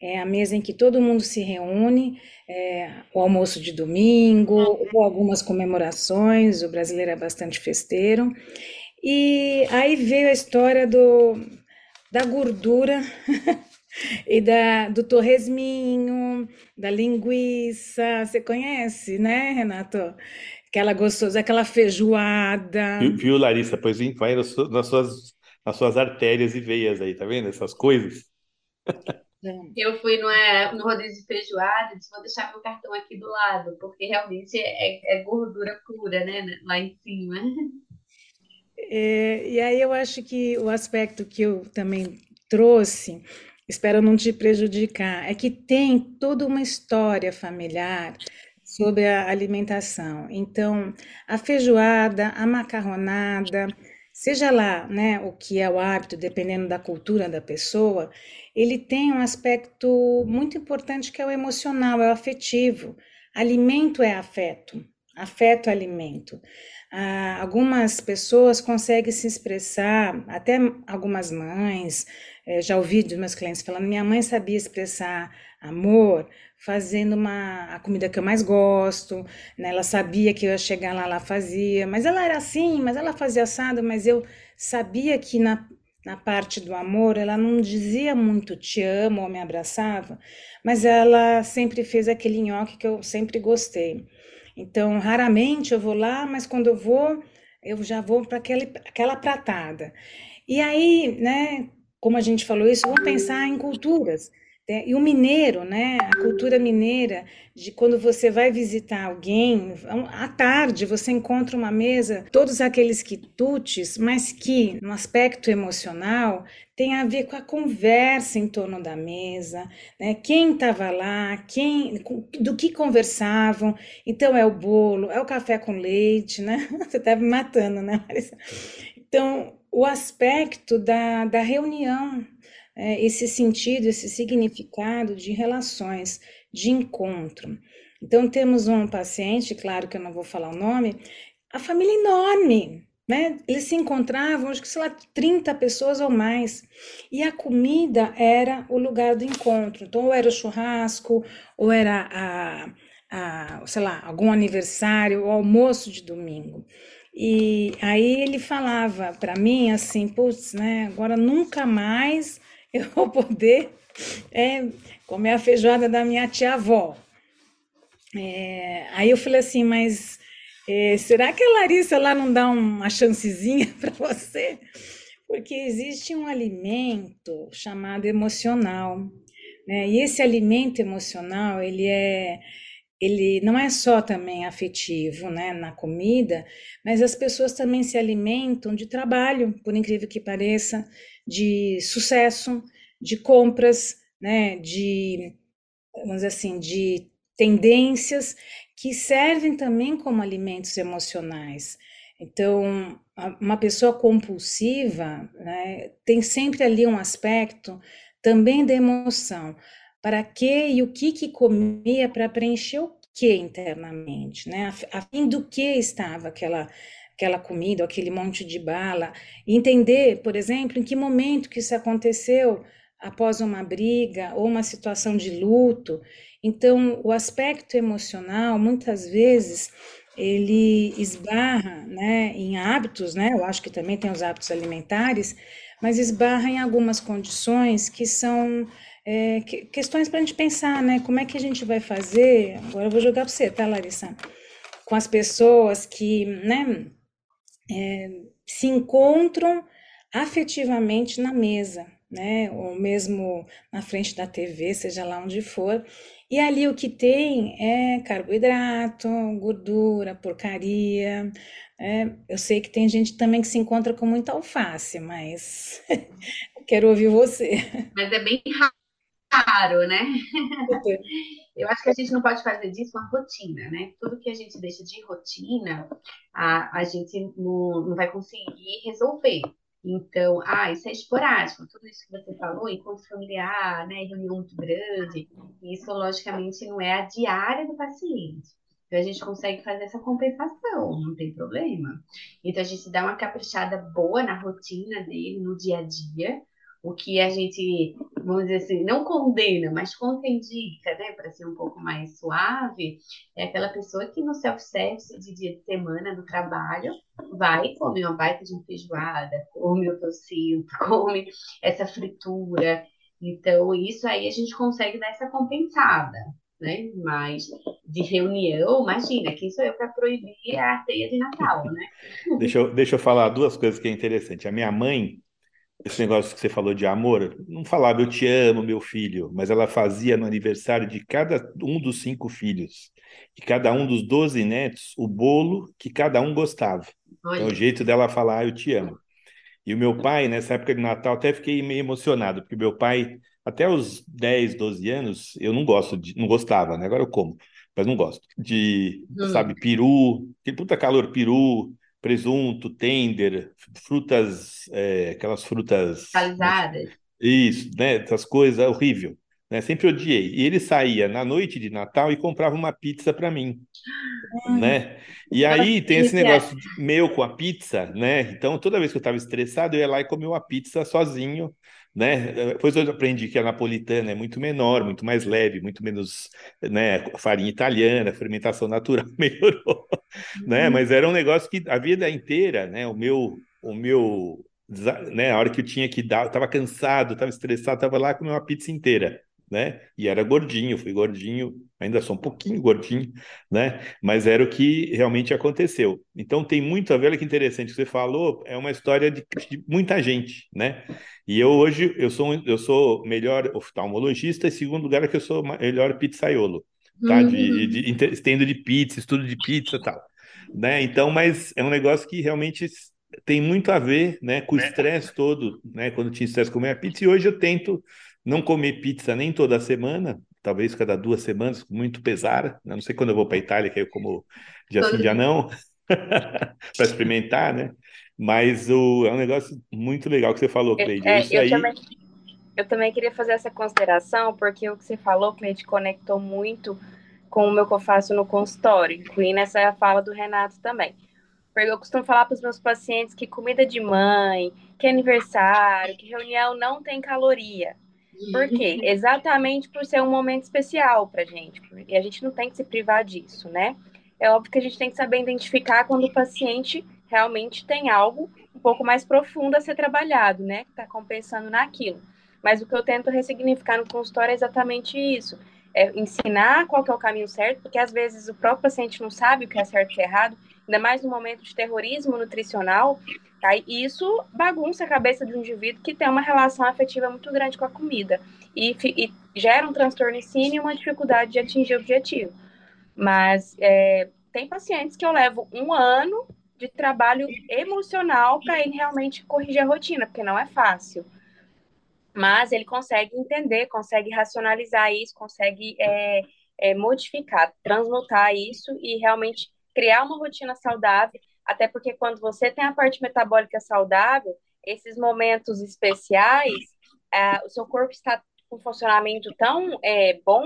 É a mesa em que todo mundo se reúne, é, o almoço de domingo, ou algumas comemorações, o brasileiro é bastante festeiro. E aí veio a história do, da gordura e da, do torresminho, da linguiça. Você conhece, né, Renato? aquela gostosa, aquela feijoada. Viu, viu Larissa? Pois vai nas suas, nas suas artérias e veias aí, tá vendo? Essas coisas. Eu fui no, no rodízio de feijoada e disse, vou deixar meu cartão aqui do lado, porque realmente é, é gordura pura, né? Lá em cima. É, e aí eu acho que o aspecto que eu também trouxe, espero não te prejudicar, é que tem toda uma história familiar sobre a alimentação. Então, a feijoada, a macarronada, seja lá, né, o que é o hábito, dependendo da cultura da pessoa, ele tem um aspecto muito importante que é o emocional, é o afetivo. Alimento é afeto, afeto é alimento. Ah, algumas pessoas conseguem se expressar, até algumas mães, eh, já ouvi dos meus clientes falando, minha mãe sabia expressar amor fazendo uma a comida que eu mais gosto, né? Ela sabia que eu ia chegar lá, ela fazia, mas ela era assim, mas ela fazia assado, mas eu sabia que na, na parte do amor ela não dizia muito te amo ou me abraçava, mas ela sempre fez aquele nhoque que eu sempre gostei. Então, raramente eu vou lá, mas quando eu vou, eu já vou para aquela pratada. E aí, né, como a gente falou isso, vamos pensar em culturas. É, e o mineiro, né? A cultura mineira, de quando você vai visitar alguém, à tarde você encontra uma mesa, todos aqueles quitutes, mas que, no aspecto emocional, tem a ver com a conversa em torno da mesa, né? Quem estava lá, quem, do que conversavam. Então, é o bolo, é o café com leite, né? Você está me matando, né, Marisa? Então, o aspecto da, da reunião, é, esse sentido, esse significado de relações, de encontro. Então, temos um paciente, claro que eu não vou falar o nome, a família enorme, né? Eles se encontravam, acho que, sei lá, 30 pessoas ou mais. E a comida era o lugar do encontro. Então, ou era o churrasco, ou era a, a sei lá, algum aniversário, o almoço de domingo. E aí ele falava para mim assim, putz, né, agora nunca mais eu vou poder é, comer a feijoada da minha tia-avó. É, aí eu falei assim, mas é, será que a Larissa lá não dá uma chancezinha para você? Porque existe um alimento chamado emocional, né? E esse alimento emocional, ele é ele não é só também afetivo, né, na comida, mas as pessoas também se alimentam de trabalho, por incrível que pareça, de sucesso, de compras, né, de, vamos dizer assim, de tendências que servem também como alimentos emocionais. Então, uma pessoa compulsiva né, tem sempre ali um aspecto também da emoção. Para que e o que que comia para preencher o que internamente, né? A, fim do que estava aquela aquela comida, aquele monte de bala, entender, por exemplo, em que momento que isso aconteceu após uma briga ou uma situação de luto. Então, o aspecto emocional, muitas vezes, ele esbarra, né, em hábitos, né? Eu acho que também tem os hábitos alimentares, mas esbarra em algumas condições que são é, que, questões para a gente pensar, né? Como é que a gente vai fazer? Agora eu vou jogar para você, tá, Larissa? Com as pessoas que, né, é, se encontram afetivamente na mesa, né? Ou mesmo na frente da TV, seja lá onde for. E ali o que tem é carboidrato, gordura, porcaria. É, eu sei que tem gente também que se encontra com muita alface, mas quero ouvir você. Mas é bem raro, né? Eu acho que a gente não pode fazer disso uma rotina, né? Tudo que a gente deixa de rotina, a, a gente não, não vai conseguir resolver. Então, ah, isso é esporádico, tudo isso que você falou, encontro familiar, né, reunião muito grande, isso logicamente não é a diária do paciente. Então, a gente consegue fazer essa compensação, não tem problema. Então, a gente dá uma caprichada boa na rotina dele, no dia a dia, o que a gente, vamos dizer assim, não condena, mas contraindica, né, para ser um pouco mais suave, é aquela pessoa que no self-service de dia de semana no trabalho vai comer uma baita de uma feijoada, come o tocinho, come essa fritura. Então, isso aí a gente consegue dar essa compensada. Né? Mas de reunião, imagina, quem sou eu para proibir a ceia de Natal, né? Deixa eu, deixa eu falar duas coisas que é interessante. A minha mãe, esse negócio que você falou de amor, não falava eu te amo, meu filho, mas ela fazia no aniversário de cada um dos cinco filhos e cada um dos doze netos o bolo que cada um gostava. Olha. É o jeito dela falar eu te amo. E o meu pai, nessa época de Natal, até fiquei meio emocionado, porque meu pai, até os 10, 12 anos, eu não gosto de, não gostava, né? Agora eu como, mas não gosto de, hum. sabe, peru, tem puta calor, peru, presunto, tender, frutas, é, aquelas frutas. Calizadas. Isso, né? Essas coisas, horrível. Né? Sempre odiei. E ele saía na noite de Natal e comprava uma pizza para mim. Né? E aí tem esse negócio meu com a pizza, né? Então, toda vez que eu estava estressado, eu ia lá e comia uma pizza sozinho, né? Depois eu aprendi que a napolitana é muito menor, muito mais leve, muito menos, né, farinha italiana, fermentação natural melhorou, né? Uhum. Mas era um negócio que a vida inteira, né, o meu o meu né, a hora que eu tinha que dar, eu estava cansado, estava estressado, estava lá comendo uma pizza inteira né? E era gordinho, fui gordinho, ainda sou um pouquinho gordinho, né? Mas era o que realmente aconteceu. Então tem muito a ver, olha que interessante que você falou, é uma história de, de muita gente, né? E eu hoje eu sou eu sou melhor oftalmologista, e segundo lugar é que eu sou melhor pizzaiolo, tá? De, uhum. de, de estendo de pizza, estudo de pizza, tal, né? Então, mas é um negócio que realmente tem muito a ver, né, com o né? estresse todo, né? Quando tinha estresse comer a pizza e hoje eu tento não comer pizza nem toda semana, talvez cada duas semanas, muito pesar. Né? Não sei quando eu vou para a Itália, que eu como dia sim, dia não, para experimentar, né? Mas o, é um negócio muito legal que você falou, Cleide. É, eu, aí... também, eu também queria fazer essa consideração, porque o que você falou, Cleide, conectou muito com o meu que eu faço no consultório, incluindo essa fala do Renato também. Porque eu costumo falar para os meus pacientes que comida de mãe, que aniversário, que reunião não tem caloria. Por quê? Exatamente por ser um momento especial para a gente. E a gente não tem que se privar disso, né? É óbvio que a gente tem que saber identificar quando o paciente realmente tem algo um pouco mais profundo a ser trabalhado, né? Que está compensando naquilo. Mas o que eu tento ressignificar no consultório é exatamente isso. É ensinar qual é o caminho certo, porque às vezes o próprio paciente não sabe o que é certo e errado, ainda mais no momento de terrorismo nutricional, Tá? E isso bagunça a cabeça de um indivíduo que tem uma relação afetiva muito grande com a comida e, e gera um transtorno em si e uma dificuldade de atingir o objetivo. Mas é, tem pacientes que eu levo um ano de trabalho emocional para ele realmente corrigir a rotina, porque não é fácil. Mas ele consegue entender, consegue racionalizar isso, consegue é, é, modificar, transmutar isso e realmente criar uma rotina saudável até porque quando você tem a parte metabólica saudável, esses momentos especiais, é, o seu corpo está com funcionamento tão é, bom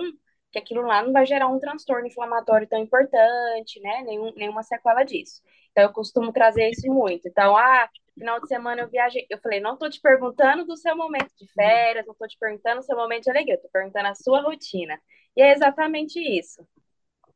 que aquilo lá não vai gerar um transtorno inflamatório tão importante, né? Nenhum, nenhuma sequela disso. Então, eu costumo trazer isso muito. Então, ah, final de semana eu viajei. Eu falei, não estou te perguntando do seu momento de férias, não estou te perguntando do seu momento de alegria, estou perguntando a sua rotina. E é exatamente isso.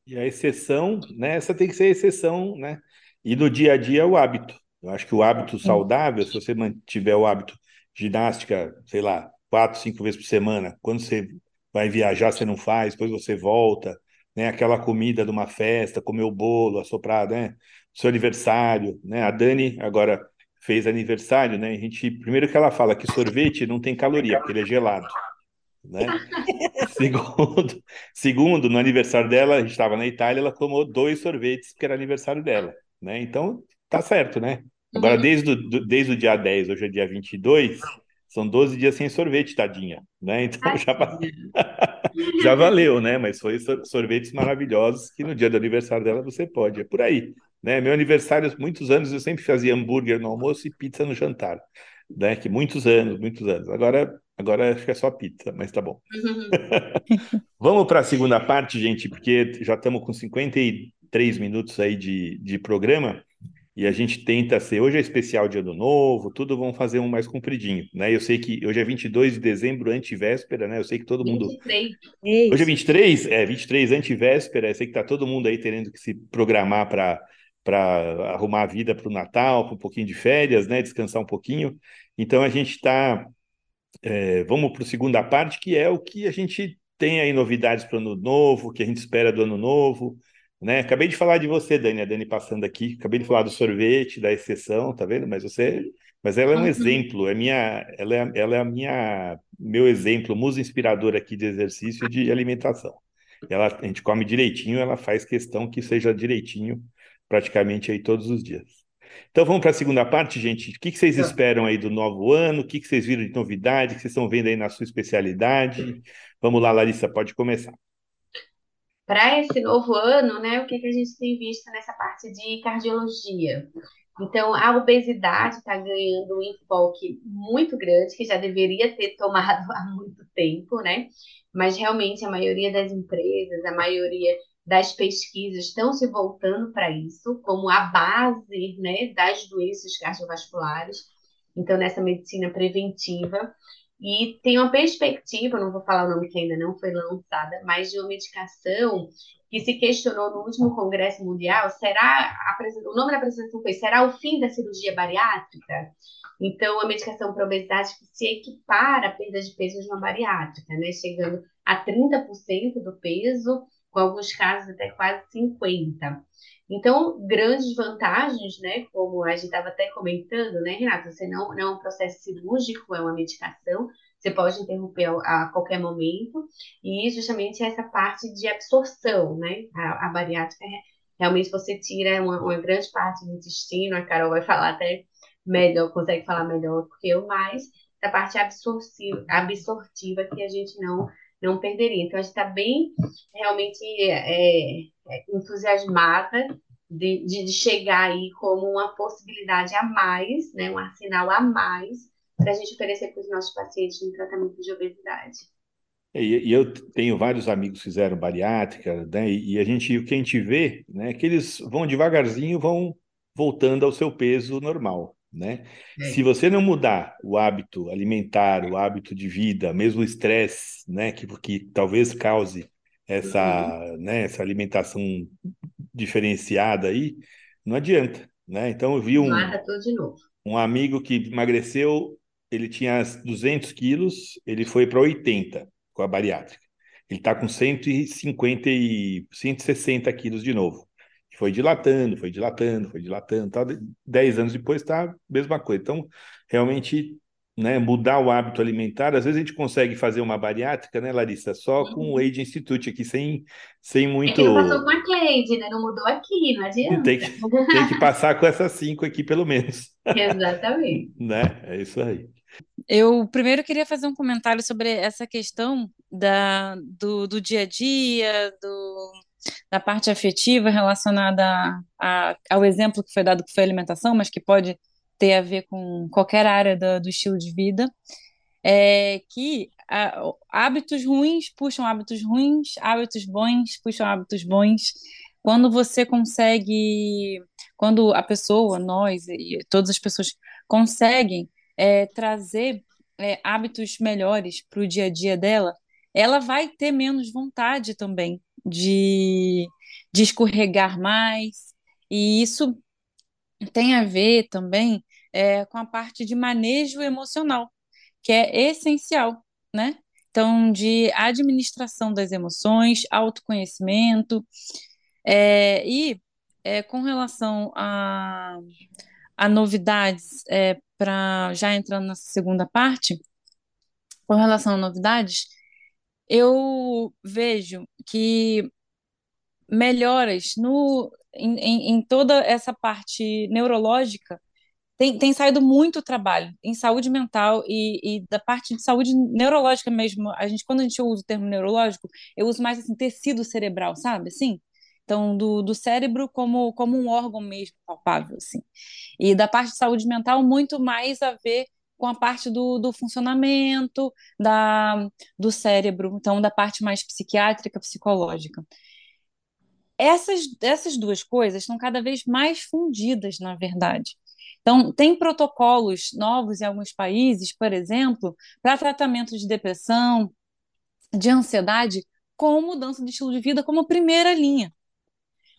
E a exceção, né? Essa tem que ser a exceção, né? E no dia a dia é o hábito. Eu acho que o hábito saudável, se você mantiver o hábito ginástica, sei lá, quatro, cinco vezes por semana, quando você vai viajar, você não faz, depois você volta, né? Aquela comida de uma festa, comer o bolo, assoprar, né? seu aniversário, né? A Dani agora fez aniversário, né? A gente primeiro que ela fala que sorvete não tem caloria, porque ele é gelado, né? segundo, segundo, no aniversário dela, a gente estava na Itália, ela tomou dois sorvetes porque era aniversário dela, né? Então, tá certo, né? Agora, uhum. desde o, desde o dia 10, hoje é dia 22, são 12 dias sem sorvete, tadinha, né? Então já, já valeu, né? Mas foi sorvetes maravilhosos que no dia do aniversário dela você pode, é por aí. Né? Meu aniversário, muitos anos, eu sempre fazia hambúrguer no almoço e pizza no jantar. Né? Que muitos anos, muitos anos. Agora, agora acho que é só pizza, mas tá bom. Vamos para a segunda parte, gente, porque já estamos com 53 minutos aí de, de programa e a gente tenta ser. Hoje é especial de Ano Novo, tudo vamos fazer um mais compridinho, né? Eu sei que hoje é 22 de dezembro, antivéspera, né? Eu sei que todo mundo. 23. Hoje é 23? É, 23, antivéspera. Eu sei que tá todo mundo aí tendo que se programar para para arrumar a vida para o Natal, para um pouquinho de férias, né? Descansar um pouquinho. Então a gente está. É, vamos para a segunda parte, que é o que a gente tem aí novidades para o ano novo, que a gente espera do ano novo. Né? Acabei de falar de você, Dani, a Dani passando aqui. Acabei de falar do sorvete, da exceção, tá vendo? Mas você, mas ela é um uhum. exemplo, é minha, ela é, ela é a minha, meu exemplo, musa inspiradora aqui de exercício e de alimentação. Ela, a gente come direitinho, ela faz questão que seja direitinho praticamente aí todos os dias. Então vamos para a segunda parte, gente. O que, que vocês tá. esperam aí do novo ano? O que, que vocês viram de novidade? O que vocês estão vendo aí na sua especialidade? Vamos lá, Larissa, pode começar. Para esse novo ano, né, o que, que a gente tem visto nessa parte de cardiologia? Então, a obesidade está ganhando um enfoque muito grande, que já deveria ter tomado há muito tempo, né? Mas realmente a maioria das empresas, a maioria das pesquisas estão se voltando para isso como a base né, das doenças cardiovasculares, então nessa medicina preventiva. E tem uma perspectiva, não vou falar o nome que ainda não foi lançada, mas de uma medicação que se questionou no último Congresso Mundial, será, o nome da apresentação foi, será o fim da cirurgia bariátrica? Então, a medicação para obesidade que se equipara à perda de peso de uma bariátrica, né, chegando a 30% do peso com alguns casos até quase 50. Então, grandes vantagens, né? Como a gente estava até comentando, né, Renata? Você não, não é um processo cirúrgico, é uma medicação, você pode interromper a, a qualquer momento, e justamente essa parte de absorção, né? A, a bariátrica, realmente você tira uma, uma grande parte do intestino, a Carol vai falar até melhor, consegue falar melhor do que eu, mas essa parte absortiva, absortiva que a gente não não perderia. Então, a gente está bem realmente é, é, entusiasmada de, de, chegar aí como uma possibilidade a mais, né, um arsenal a mais para a gente oferecer para os nossos pacientes no tratamento de obesidade. É, e, e, eu tenho vários amigos que fizeram bariátrica, né? E, e, a gente, o que a gente vê, né, é que eles vão devagarzinho, vão voltando ao seu peso normal né? É. Se você não mudar o hábito alimentar, o hábito de vida, mesmo o estresse, né, que, que talvez cause essa, uhum. né, essa alimentação diferenciada aí, não adianta, né? Então eu vi um, um amigo que emagreceu, ele tinha 200 quilos, ele foi para 80 com a bariátrica. Ele está com 150 e 160 quilos de novo foi dilatando, foi dilatando, foi dilatando, tal. dez anos depois está a mesma coisa. Então, realmente, né, mudar o hábito alimentar, às vezes a gente consegue fazer uma bariátrica, né, Larissa, só com o Age Institute aqui, sem, sem muito... É que não passou com a Cleide, né, não mudou aqui, não adianta. Tem que, tem que passar com essas cinco aqui, pelo menos. Exatamente. né, é isso aí. Eu primeiro queria fazer um comentário sobre essa questão da, do, do dia a dia, do, da parte afetiva relacionada a, a, ao exemplo que foi dado que foi a alimentação, mas que pode ter a ver com qualquer área do, do estilo de vida, é que hábitos ruins puxam hábitos ruins, hábitos bons puxam hábitos bons. Quando você consegue, quando a pessoa, nós e todas as pessoas conseguem é, trazer é, hábitos melhores para o dia a dia dela, ela vai ter menos vontade também de, de escorregar mais. E isso tem a ver também é, com a parte de manejo emocional, que é essencial, né? Então, de administração das emoções, autoconhecimento, é, e é, com relação a, a novidades, é, para já entrando nessa segunda parte, com relação a novidades, eu vejo que melhoras no, em, em, em toda essa parte neurológica tem, tem saído muito trabalho em saúde mental e, e, da parte de saúde neurológica mesmo. A gente, quando a gente usa o termo neurológico, eu uso mais assim, tecido cerebral, sabe? Assim, então, do, do cérebro como, como um órgão mesmo palpável, assim. E da parte de saúde mental, muito mais a ver com a parte do, do funcionamento da, do cérebro, então da parte mais psiquiátrica, psicológica. Essas, essas duas coisas estão cada vez mais fundidas, na verdade. Então, tem protocolos novos em alguns países, por exemplo, para tratamento de depressão, de ansiedade, com mudança de estilo de vida como primeira linha.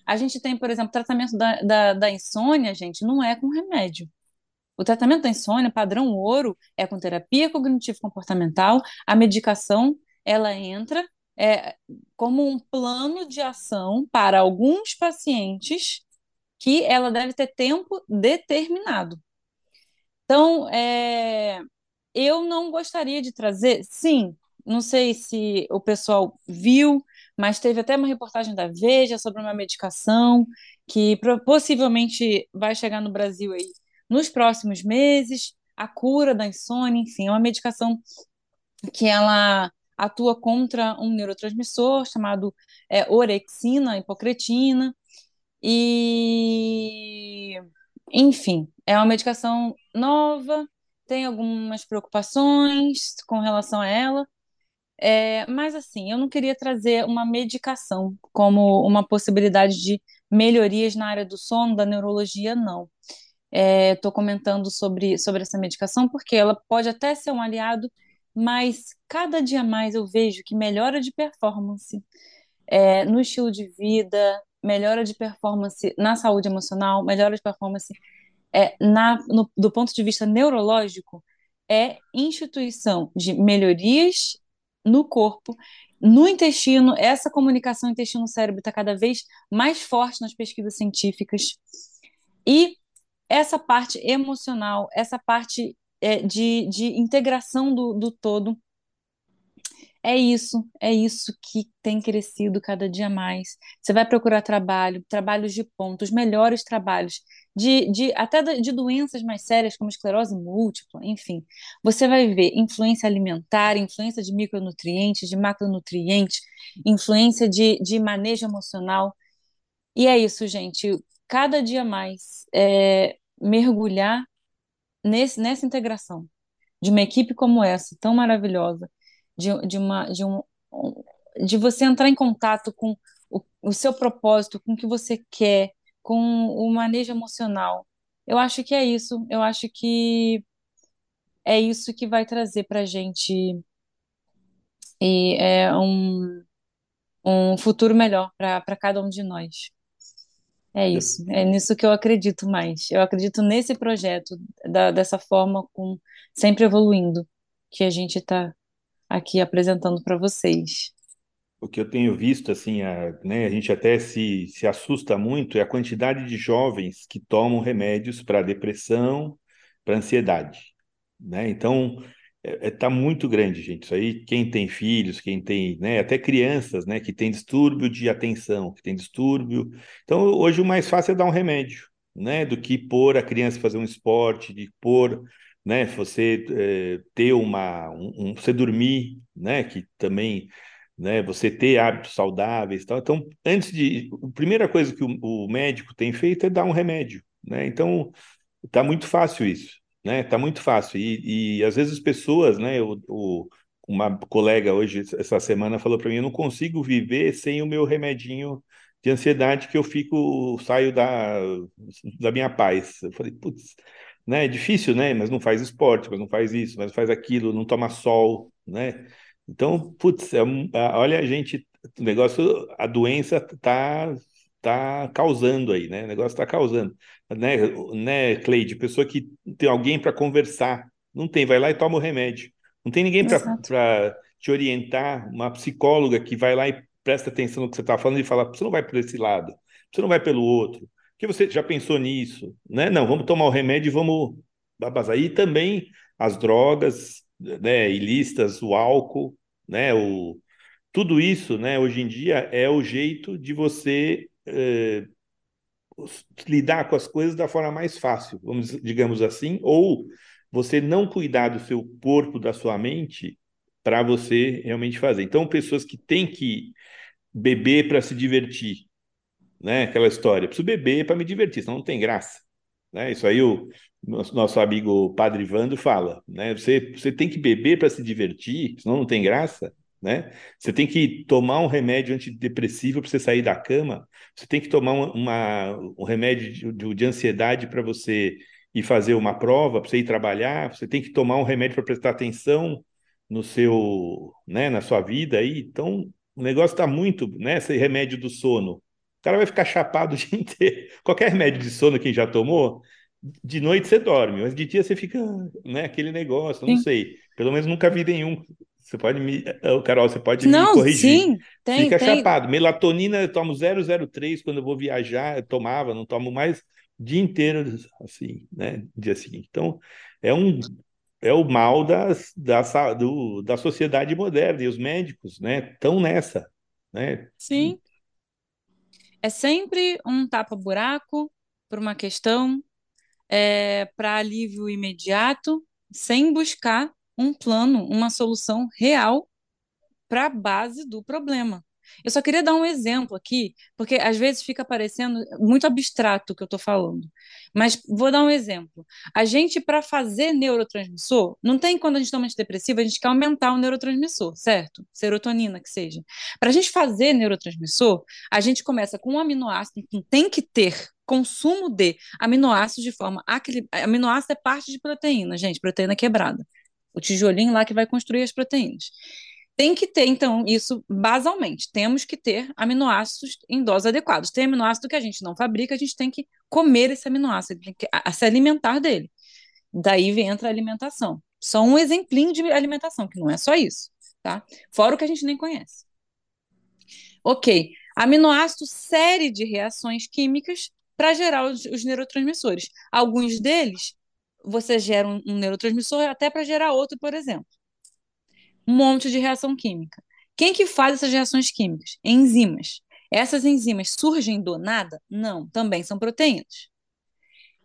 A gente tem, por exemplo, tratamento da, da, da insônia, gente, não é com remédio. O tratamento da insônia, padrão ouro, é com terapia cognitivo-comportamental. A medicação, ela entra é, como um plano de ação para alguns pacientes que ela deve ter tempo determinado. Então, é, eu não gostaria de trazer, sim, não sei se o pessoal viu, mas teve até uma reportagem da Veja sobre uma medicação que possivelmente vai chegar no Brasil aí nos próximos meses, a cura da insônia, enfim, é uma medicação que ela atua contra um neurotransmissor chamado é, orexina, hipocretina, e enfim, é uma medicação nova, tem algumas preocupações com relação a ela, é, mas assim, eu não queria trazer uma medicação como uma possibilidade de melhorias na área do sono, da neurologia, não. Estou é, comentando sobre, sobre essa medicação porque ela pode até ser um aliado, mas cada dia mais eu vejo que melhora de performance é, no estilo de vida, melhora de performance na saúde emocional, melhora de performance é, na, no, do ponto de vista neurológico, é instituição de melhorias no corpo, no intestino, essa comunicação intestino-cérebro está cada vez mais forte nas pesquisas científicas. E essa parte emocional, essa parte é, de, de integração do, do todo, é isso, é isso que tem crescido cada dia mais. Você vai procurar trabalho, trabalhos de ponto, os melhores trabalhos, de, de até de doenças mais sérias, como esclerose múltipla, enfim. Você vai ver influência alimentar, influência de micronutrientes, de macronutrientes, influência de, de manejo emocional. E é isso, gente. Cada dia mais é, mergulhar nesse, nessa integração de uma equipe como essa, tão maravilhosa, de, de, uma, de, um, de você entrar em contato com o, o seu propósito, com o que você quer, com o manejo emocional. Eu acho que é isso. Eu acho que é isso que vai trazer para a gente e é um, um futuro melhor para cada um de nós. É isso, é nisso que eu acredito mais. Eu acredito nesse projeto, da, dessa forma, com sempre evoluindo, que a gente está aqui apresentando para vocês. O que eu tenho visto, assim, a, né, a gente até se, se assusta muito, é a quantidade de jovens que tomam remédios para depressão, para ansiedade. Né? Então, está é, é, tá muito grande, gente. Isso aí, quem tem filhos, quem tem, né, até crianças, né, que tem distúrbio de atenção, que tem distúrbio. Então, hoje o mais fácil é dar um remédio, né, do que pôr a criança fazer um esporte, de pôr né? Você é, ter uma, um, um, você dormir, né? Que também, né? Você ter hábitos saudáveis, tal. Então, antes de, a primeira coisa que o, o médico tem feito é dar um remédio, né? Então, tá muito fácil isso, né? Tá muito fácil e, e às vezes as pessoas, né? O, o uma colega hoje, essa semana, falou para mim: eu não consigo viver sem o meu remedinho de ansiedade que eu fico, saio da, da minha paz. Eu falei, putz, né? É difícil, né? Mas não faz esporte, mas não faz isso, mas faz aquilo, não toma sol, né? Então, putz, é, olha a gente, o negócio, a doença tá tá causando aí, né? O negócio está causando, né? Né, Cleide? Pessoa que tem alguém para conversar, não tem, vai lá e toma o remédio. Não tem ninguém para te orientar, uma psicóloga que vai lá e presta atenção no que você está falando e fala, você não vai por esse lado, você não vai pelo outro, que você já pensou nisso, né? Não, vamos tomar o remédio e vamos babasar. E também as drogas, né, ilícitas, o álcool, né, o, tudo isso, né, hoje em dia é o jeito de você eh, lidar com as coisas da forma mais fácil, vamos digamos assim, ou você não cuidar do seu corpo, da sua mente, para você realmente fazer. Então, pessoas que têm que beber para se divertir, né? Aquela história, preciso beber para me divertir, senão não tem graça, né? Isso aí o nosso, nosso amigo Padre Vando fala, né? Você, você tem que beber para se divertir, senão não tem graça, né? Você tem que tomar um remédio antidepressivo para você sair da cama, você tem que tomar uma, um remédio de, de ansiedade para você ir fazer uma prova, para você ir trabalhar, você tem que tomar um remédio para prestar atenção no seu, né, na sua vida aí. Então, o negócio está muito, né, esse remédio do sono. O cara vai ficar chapado o dia inteiro. Qualquer remédio de sono quem já tomou, de noite você dorme, mas de dia você fica, né, aquele negócio, não sim. sei. Pelo menos nunca vi nenhum. Você pode me, Carol, você pode não, me corrigir. Sim, tem, Fica tem. chapado. Melatonina eu tomo 003 quando eu vou viajar, eu tomava, não tomo mais dia inteiro, assim, né? Dia seguinte. Então, é um é o mal das, da, do, da sociedade moderna e os médicos, né? Estão nessa, né? Sim. É sempre um tapa-buraco por uma questão, é, para alívio imediato, sem buscar um plano, uma solução real para a base do problema. Eu só queria dar um exemplo aqui, porque às vezes fica parecendo muito abstrato o que eu estou falando. Mas vou dar um exemplo. A gente, para fazer neurotransmissor, não tem quando a gente toma antidepressivo, a gente quer aumentar o neurotransmissor, certo? Serotonina, que seja. Para a gente fazer neurotransmissor, a gente começa com um aminoácido que tem que ter consumo de aminoácidos de forma. Aminoácido é parte de proteína, gente, proteína quebrada. O tijolinho lá que vai construir as proteínas. Tem que ter, então, isso basalmente. Temos que ter aminoácidos em doses adequadas. Tem aminoácido que a gente não fabrica, a gente tem que comer esse aminoácido, tem que se alimentar dele. Daí entra a alimentação. Só um exemplinho de alimentação, que não é só isso, tá? Fora o que a gente nem conhece. Ok. Aminoácido, série de reações químicas para gerar os, os, neurotransmissores. Alguns deles, você gera um, um neurotransmissor até para gerar outro, por exemplo um monte de reação química. Quem que faz essas reações químicas? Enzimas. Essas enzimas surgem do nada? Não, também são proteínas.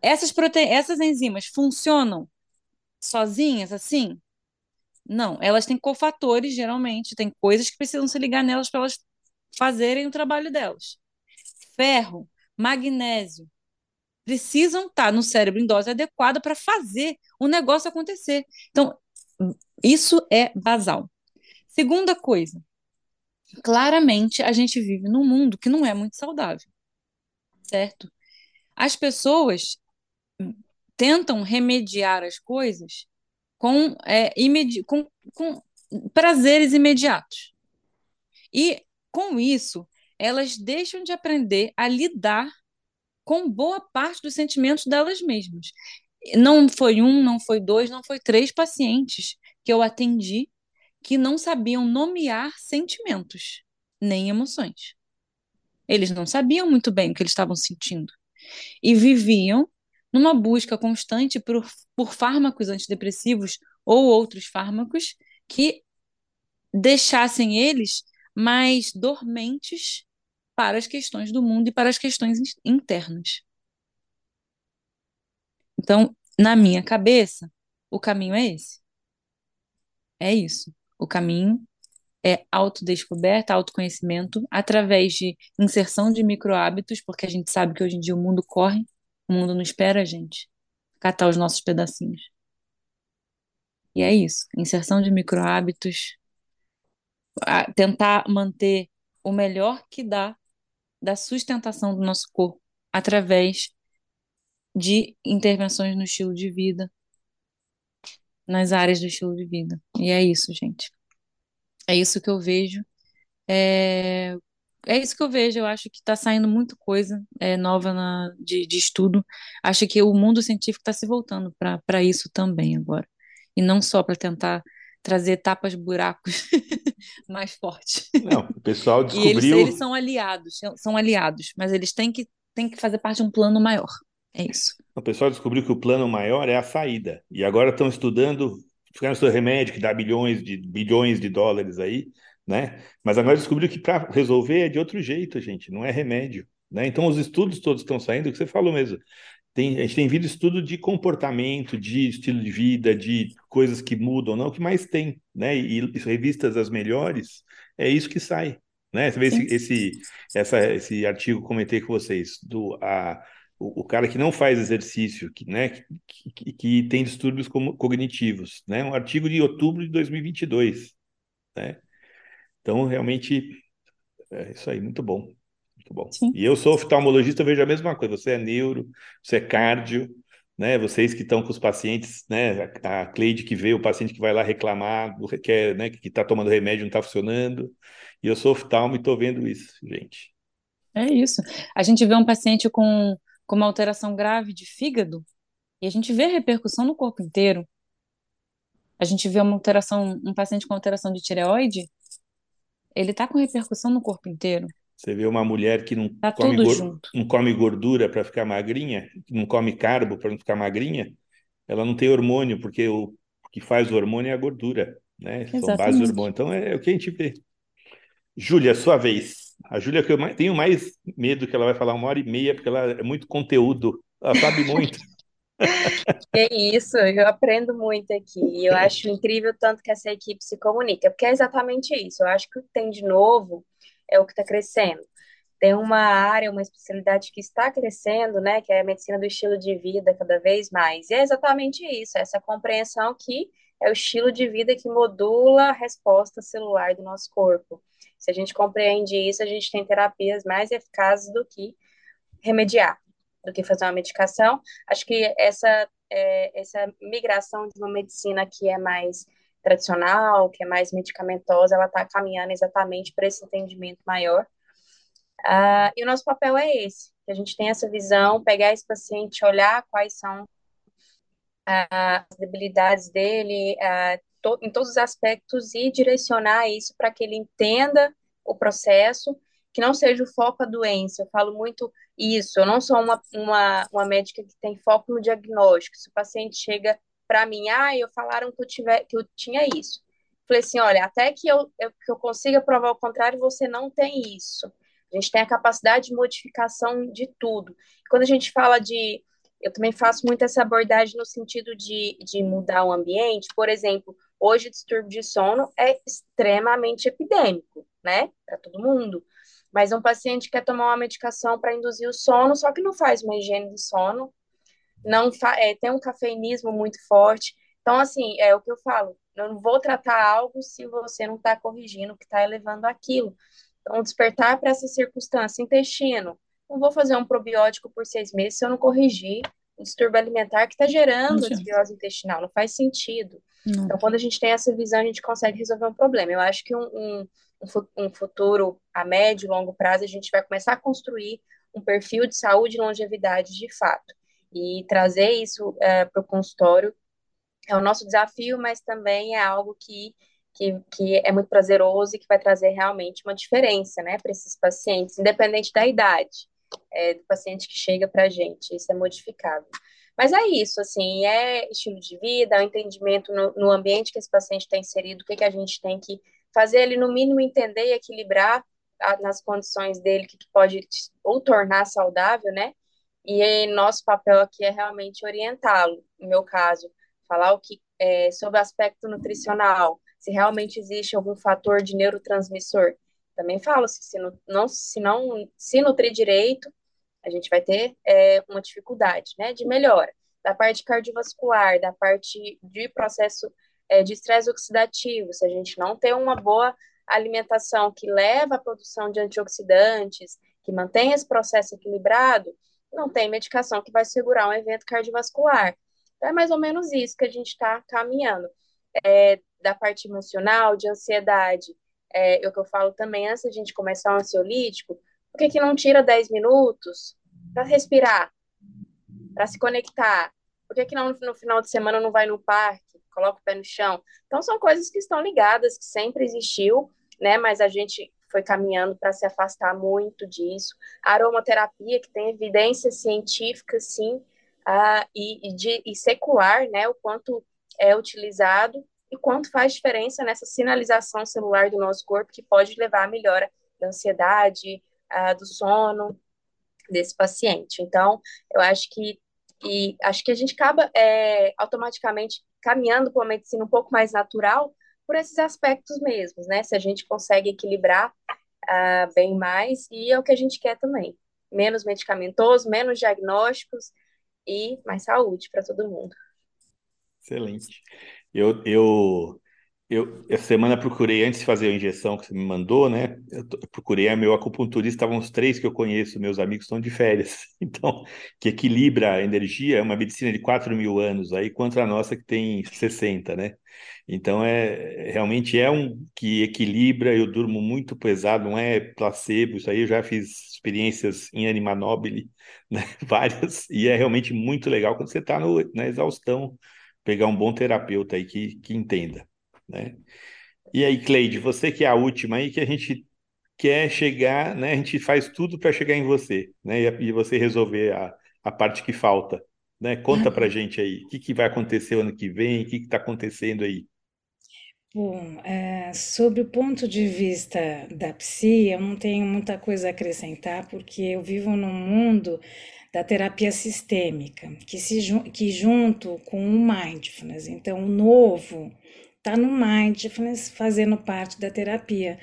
Essas, prote... essas enzimas funcionam sozinhas assim? Não, elas têm cofatores, geralmente, tem coisas que precisam se ligar nelas para elas fazerem o trabalho delas. Ferro, magnésio, precisam estar no cérebro em dose adequada para fazer o negócio acontecer. Então, isso é basal. Segunda coisa, claramente a gente vive num mundo que não é muito saudável, certo? As pessoas tentam remediar as coisas com, é, imedi com, com prazeres imediatos. E com isso, elas deixam de aprender a lidar com boa parte dos sentimentos delas mesmas. Não foi um, não foi dois, não foi três pacientes que eu atendi que não sabiam nomear sentimentos, nem emoções. Eles não sabiam muito bem o que eles estavam sentindo. E viviam numa busca constante por, por fármacos antidepressivos ou outros fármacos que deixassem eles mais dormentes para as questões do mundo e para as questões internas. Então, na minha cabeça, o caminho é esse. É isso. O caminho é autodescoberta, autoconhecimento, através de inserção de microhábitos, porque a gente sabe que hoje em dia o mundo corre, o mundo não espera a gente catar os nossos pedacinhos. E é isso, inserção de microhábitos, tentar manter o melhor que dá da sustentação do nosso corpo através de intervenções no estilo de vida, nas áreas do estilo de vida. E é isso, gente. É isso que eu vejo. É, é isso que eu vejo. Eu acho que está saindo muita coisa é, nova na, de, de estudo. Acho que o mundo científico está se voltando para isso também agora. E não só para tentar trazer tapas buracos mais fortes. Não, o pessoal descobriu. eles, eles, são aliados, são aliados, mas eles têm que, têm que fazer parte de um plano maior. É isso. O pessoal descobriu que o plano maior é a saída. E agora estão estudando, ficaram estudando remédio que dá bilhões de bilhões de dólares aí, né? Mas agora descobriu que para resolver é de outro jeito, gente, não é remédio. Né? Então os estudos todos estão saindo, o que você falou mesmo. Tem, a gente tem visto estudo de comportamento, de estilo de vida, de coisas que mudam, não, o que mais tem, né? E, e revistas as melhores, é isso que sai, né? Você vê esse, esse, essa, esse artigo que comentei com vocês, do a, o, o cara que não faz exercício, que, né, que, que, que tem distúrbios cognitivos, né? Um artigo de outubro de 2022, né? Então, realmente, é isso aí, muito bom. Muito bom. Sim. E eu sou oftalmologista, eu vejo a mesma coisa. Você é neuro, você é cardio, né? Vocês que estão com os pacientes, né? A, Cleide que vê o paciente que vai lá reclamar, quer, né? Que está tomando remédio não está funcionando. E eu sou oftalmo e estou vendo isso, gente. É isso. A gente vê um paciente com, com uma alteração grave de fígado e a gente vê repercussão no corpo inteiro. A gente vê uma alteração, um paciente com alteração de tireoide, ele está com repercussão no corpo inteiro. Você vê uma mulher que não, tá come, não come gordura para ficar magrinha, não come carbo para não ficar magrinha, ela não tem hormônio, porque o que faz o hormônio é a gordura, né? Exatamente. São bases hormônio. Então é, é, o que a gente vê. Júlia, sua vez. A Júlia, que eu mais, tenho mais medo que ela vai falar uma hora e meia, porque ela é muito conteúdo, ela sabe muito. É isso, eu aprendo muito aqui. Eu acho incrível tanto que essa equipe se comunica, porque é exatamente isso. Eu acho que o que tem de novo é o que está crescendo. Tem uma área, uma especialidade que está crescendo, né, que é a medicina do estilo de vida cada vez mais. E é exatamente isso, essa compreensão que é o estilo de vida que modula a resposta celular do nosso corpo. Se a gente compreende isso, a gente tem terapias mais eficazes do que remediar, do que fazer uma medicação. Acho que essa, é, essa migração de uma medicina que é mais tradicional, que é mais medicamentosa, ela está caminhando exatamente para esse entendimento maior. Uh, e o nosso papel é esse, que a gente tem essa visão, pegar esse paciente, olhar quais são uh, as debilidades dele uh, to, em todos os aspectos e direcionar isso para que ele entenda o processo, que não seja o foco a doença. Eu falo muito isso, eu não sou uma, uma, uma médica que tem foco no diagnóstico. Se o paciente chega para mim, ah, eu falaram que eu, tiver, que eu tinha isso. Falei assim, olha, até que eu, eu, que eu consiga provar o contrário, você não tem isso. A gente tem a capacidade de modificação de tudo. Quando a gente fala de. Eu também faço muito essa abordagem no sentido de, de mudar o ambiente. Por exemplo, hoje o distúrbio de sono é extremamente epidêmico, né? Para todo mundo. Mas um paciente quer tomar uma medicação para induzir o sono, só que não faz uma higiene de sono, não é, tem um cafeinismo muito forte. Então, assim, é o que eu falo, eu não vou tratar algo se você não está corrigindo o que está elevando aquilo. Então, despertar para essa circunstância, intestino, não vou fazer um probiótico por seis meses se eu não corrigir o distúrbio alimentar que está gerando a desbiose intestinal, não faz sentido. Não. Então, quando a gente tem essa visão, a gente consegue resolver um problema. Eu acho que um, um, um futuro a médio e longo prazo, a gente vai começar a construir um perfil de saúde e longevidade de fato. E trazer isso é, para o consultório é o nosso desafio, mas também é algo que, que, que é muito prazeroso e que vai trazer realmente uma diferença né, para esses pacientes, independente da idade é, do paciente que chega para a gente. Isso é modificável. Mas é isso, assim, é estilo de vida, é o entendimento no, no ambiente que esse paciente está inserido, o que, que a gente tem que fazer ele, no mínimo, entender e equilibrar a, nas condições dele, que, que pode ou tornar saudável, né? E nosso papel aqui é realmente orientá-lo, no meu caso, falar o que é, sobre o aspecto nutricional, se realmente existe algum fator de neurotransmissor. Também falo, se, se, não, se não se nutrir direito, a gente vai ter é, uma dificuldade né, de melhora. Da parte cardiovascular, da parte de processo é, de estresse oxidativo, se a gente não tem uma boa alimentação que leva à produção de antioxidantes, que mantém esse processo equilibrado, não tem medicação que vai segurar um evento cardiovascular. Então, é mais ou menos isso que a gente está caminhando. É, da parte emocional, de ansiedade, é, é, o que eu falo também, antes da gente começar o ansiolítico, por que, que não tira 10 minutos para respirar, para se conectar? Por que, que não no final de semana não vai no parque, coloca o pé no chão? Então, são coisas que estão ligadas, que sempre existiu, né? Mas a gente foi caminhando para se afastar muito disso. A aromaterapia, que tem evidência científica, sim, uh, e, e, de, e secular, né? O quanto é utilizado e quanto faz diferença nessa sinalização celular do nosso corpo, que pode levar à melhora da ansiedade, uh, do sono desse paciente. Então, eu acho que e acho que a gente acaba é, automaticamente caminhando para uma medicina um pouco mais natural por esses aspectos mesmos, né? Se a gente consegue equilibrar uh, bem mais, e é o que a gente quer também. Menos medicamentoso, menos diagnósticos e mais saúde para todo mundo. Excelente. Eu, eu, eu, essa semana procurei, antes de fazer a injeção que você me mandou, né? Eu procurei a meu acupunturista, estavam os três que eu conheço, meus amigos estão de férias. Então, que equilibra a energia, é uma medicina de 4 mil anos aí, contra a nossa que tem 60, né? Então, é realmente é um que equilibra, eu durmo muito pesado, não é placebo, isso aí eu já fiz experiências em Anima Nobile, né? várias, e é realmente muito legal quando você está na exaustão, pegar um bom terapeuta aí que, que entenda, né? E aí, Cleide, você que é a última aí, que a gente quer chegar, né? A gente faz tudo para chegar em você, né? E, e, você resolver a, a parte que falta, né? Conta para gente aí, o que, que vai acontecer ano que vem, o que está acontecendo aí? Bom, é, sobre o ponto de vista da psi, eu não tenho muita coisa a acrescentar, porque eu vivo num mundo da terapia sistêmica, que, se, que junto com o mindfulness, então o novo está no mindfulness fazendo parte da terapia.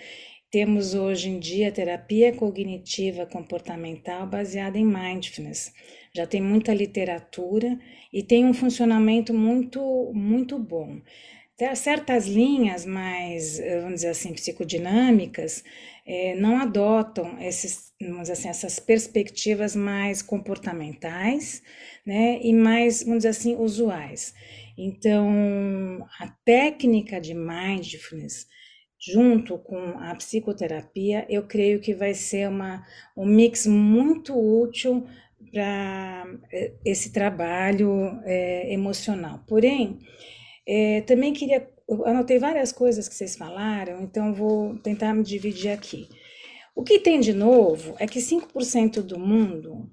Temos hoje em dia terapia cognitiva comportamental baseada em mindfulness. Já tem muita literatura e tem um funcionamento muito, muito bom certas linhas mais, vamos dizer assim, psicodinâmicas, é, não adotam esses, vamos assim, essas perspectivas mais comportamentais, né, e mais, vamos dizer assim, usuais. Então, a técnica de mindfulness, junto com a psicoterapia, eu creio que vai ser uma, um mix muito útil para é, esse trabalho é, emocional. Porém, é, também queria, anotei várias coisas que vocês falaram, então vou tentar me dividir aqui. O que tem de novo é que 5% do mundo,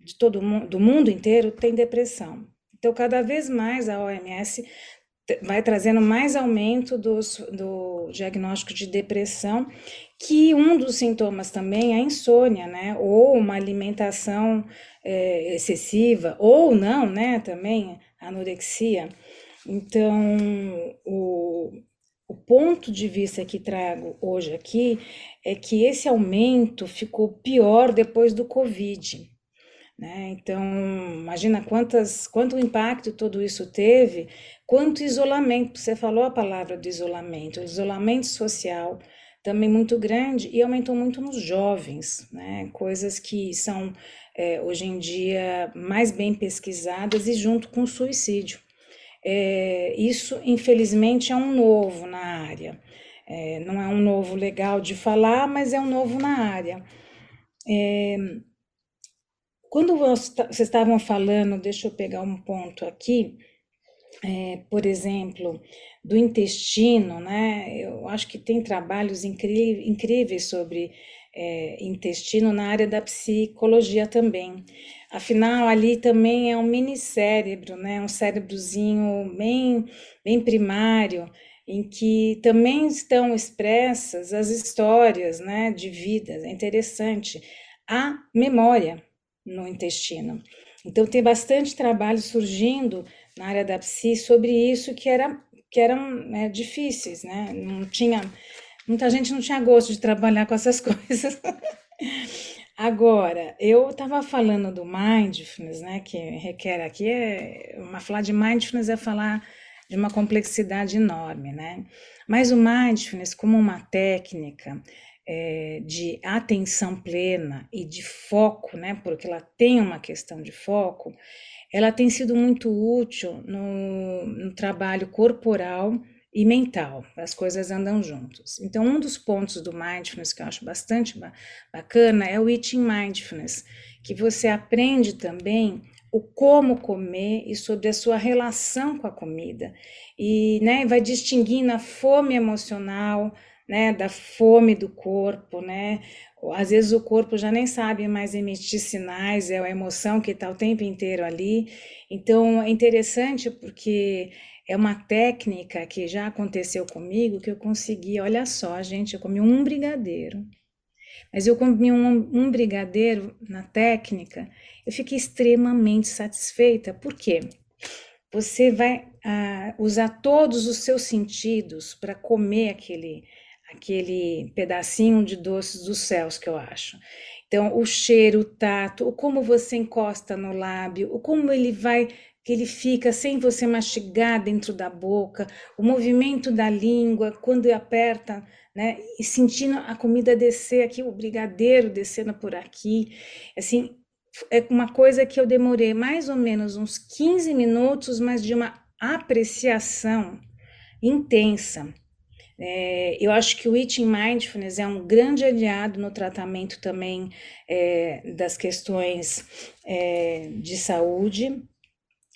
de todo mundo, do mundo inteiro, tem depressão. Então, cada vez mais a OMS vai trazendo mais aumento dos, do diagnóstico de depressão, que um dos sintomas também é a insônia, né? Ou uma alimentação é, excessiva, ou não, né? Também anorexia. Então, o, o ponto de vista que trago hoje aqui é que esse aumento ficou pior depois do Covid. Né? Então, imagina quantas, quanto impacto tudo isso teve, quanto isolamento. Você falou a palavra do isolamento, isolamento social também muito grande e aumentou muito nos jovens, né? coisas que são é, hoje em dia mais bem pesquisadas e junto com o suicídio. É, isso, infelizmente, é um novo na área. É, não é um novo legal de falar, mas é um novo na área. É, quando vocês estavam falando, deixa eu pegar um ponto aqui, é, por exemplo, do intestino, né? Eu acho que tem trabalhos incríveis sobre é, intestino na área da psicologia também. Afinal, ali também é um mini cérebro, né? Um cérebrozinho bem, bem primário, em que também estão expressas as histórias, né, de vida. É interessante a memória no intestino. Então tem bastante trabalho surgindo na área da psi sobre isso que era que eram né, difíceis, né? Não tinha muita gente não tinha gosto de trabalhar com essas coisas. Agora, eu estava falando do mindfulness, né, que requer aqui é uma falar de mindfulness é falar de uma complexidade enorme, né? Mas o mindfulness, como uma técnica é, de atenção plena e de foco, né? Porque ela tem uma questão de foco, ela tem sido muito útil no, no trabalho corporal e mental, as coisas andam juntos. Então, um dos pontos do mindfulness que eu acho bastante bacana é o eating mindfulness, que você aprende também o como comer e sobre a sua relação com a comida. E né, vai distinguindo a fome emocional, né, da fome do corpo, né? Às vezes o corpo já nem sabe mais emitir sinais, é a emoção que está o tempo inteiro ali. Então é interessante porque é uma técnica que já aconteceu comigo que eu consegui, olha só, gente, eu comi um brigadeiro. Mas eu comi um, um brigadeiro na técnica, eu fiquei extremamente satisfeita. Por quê? Você vai ah, usar todos os seus sentidos para comer aquele, aquele pedacinho de doces dos céus que eu acho. Então, o cheiro, o tato, o como você encosta no lábio, o como ele vai que ele fica sem você mastigar dentro da boca, o movimento da língua quando aperta, né, e sentindo a comida descer aqui, o brigadeiro descendo por aqui, assim, é uma coisa que eu demorei mais ou menos uns 15 minutos, mas de uma apreciação intensa. É, eu acho que o Eating Mindfulness é um grande aliado no tratamento também é, das questões é, de saúde,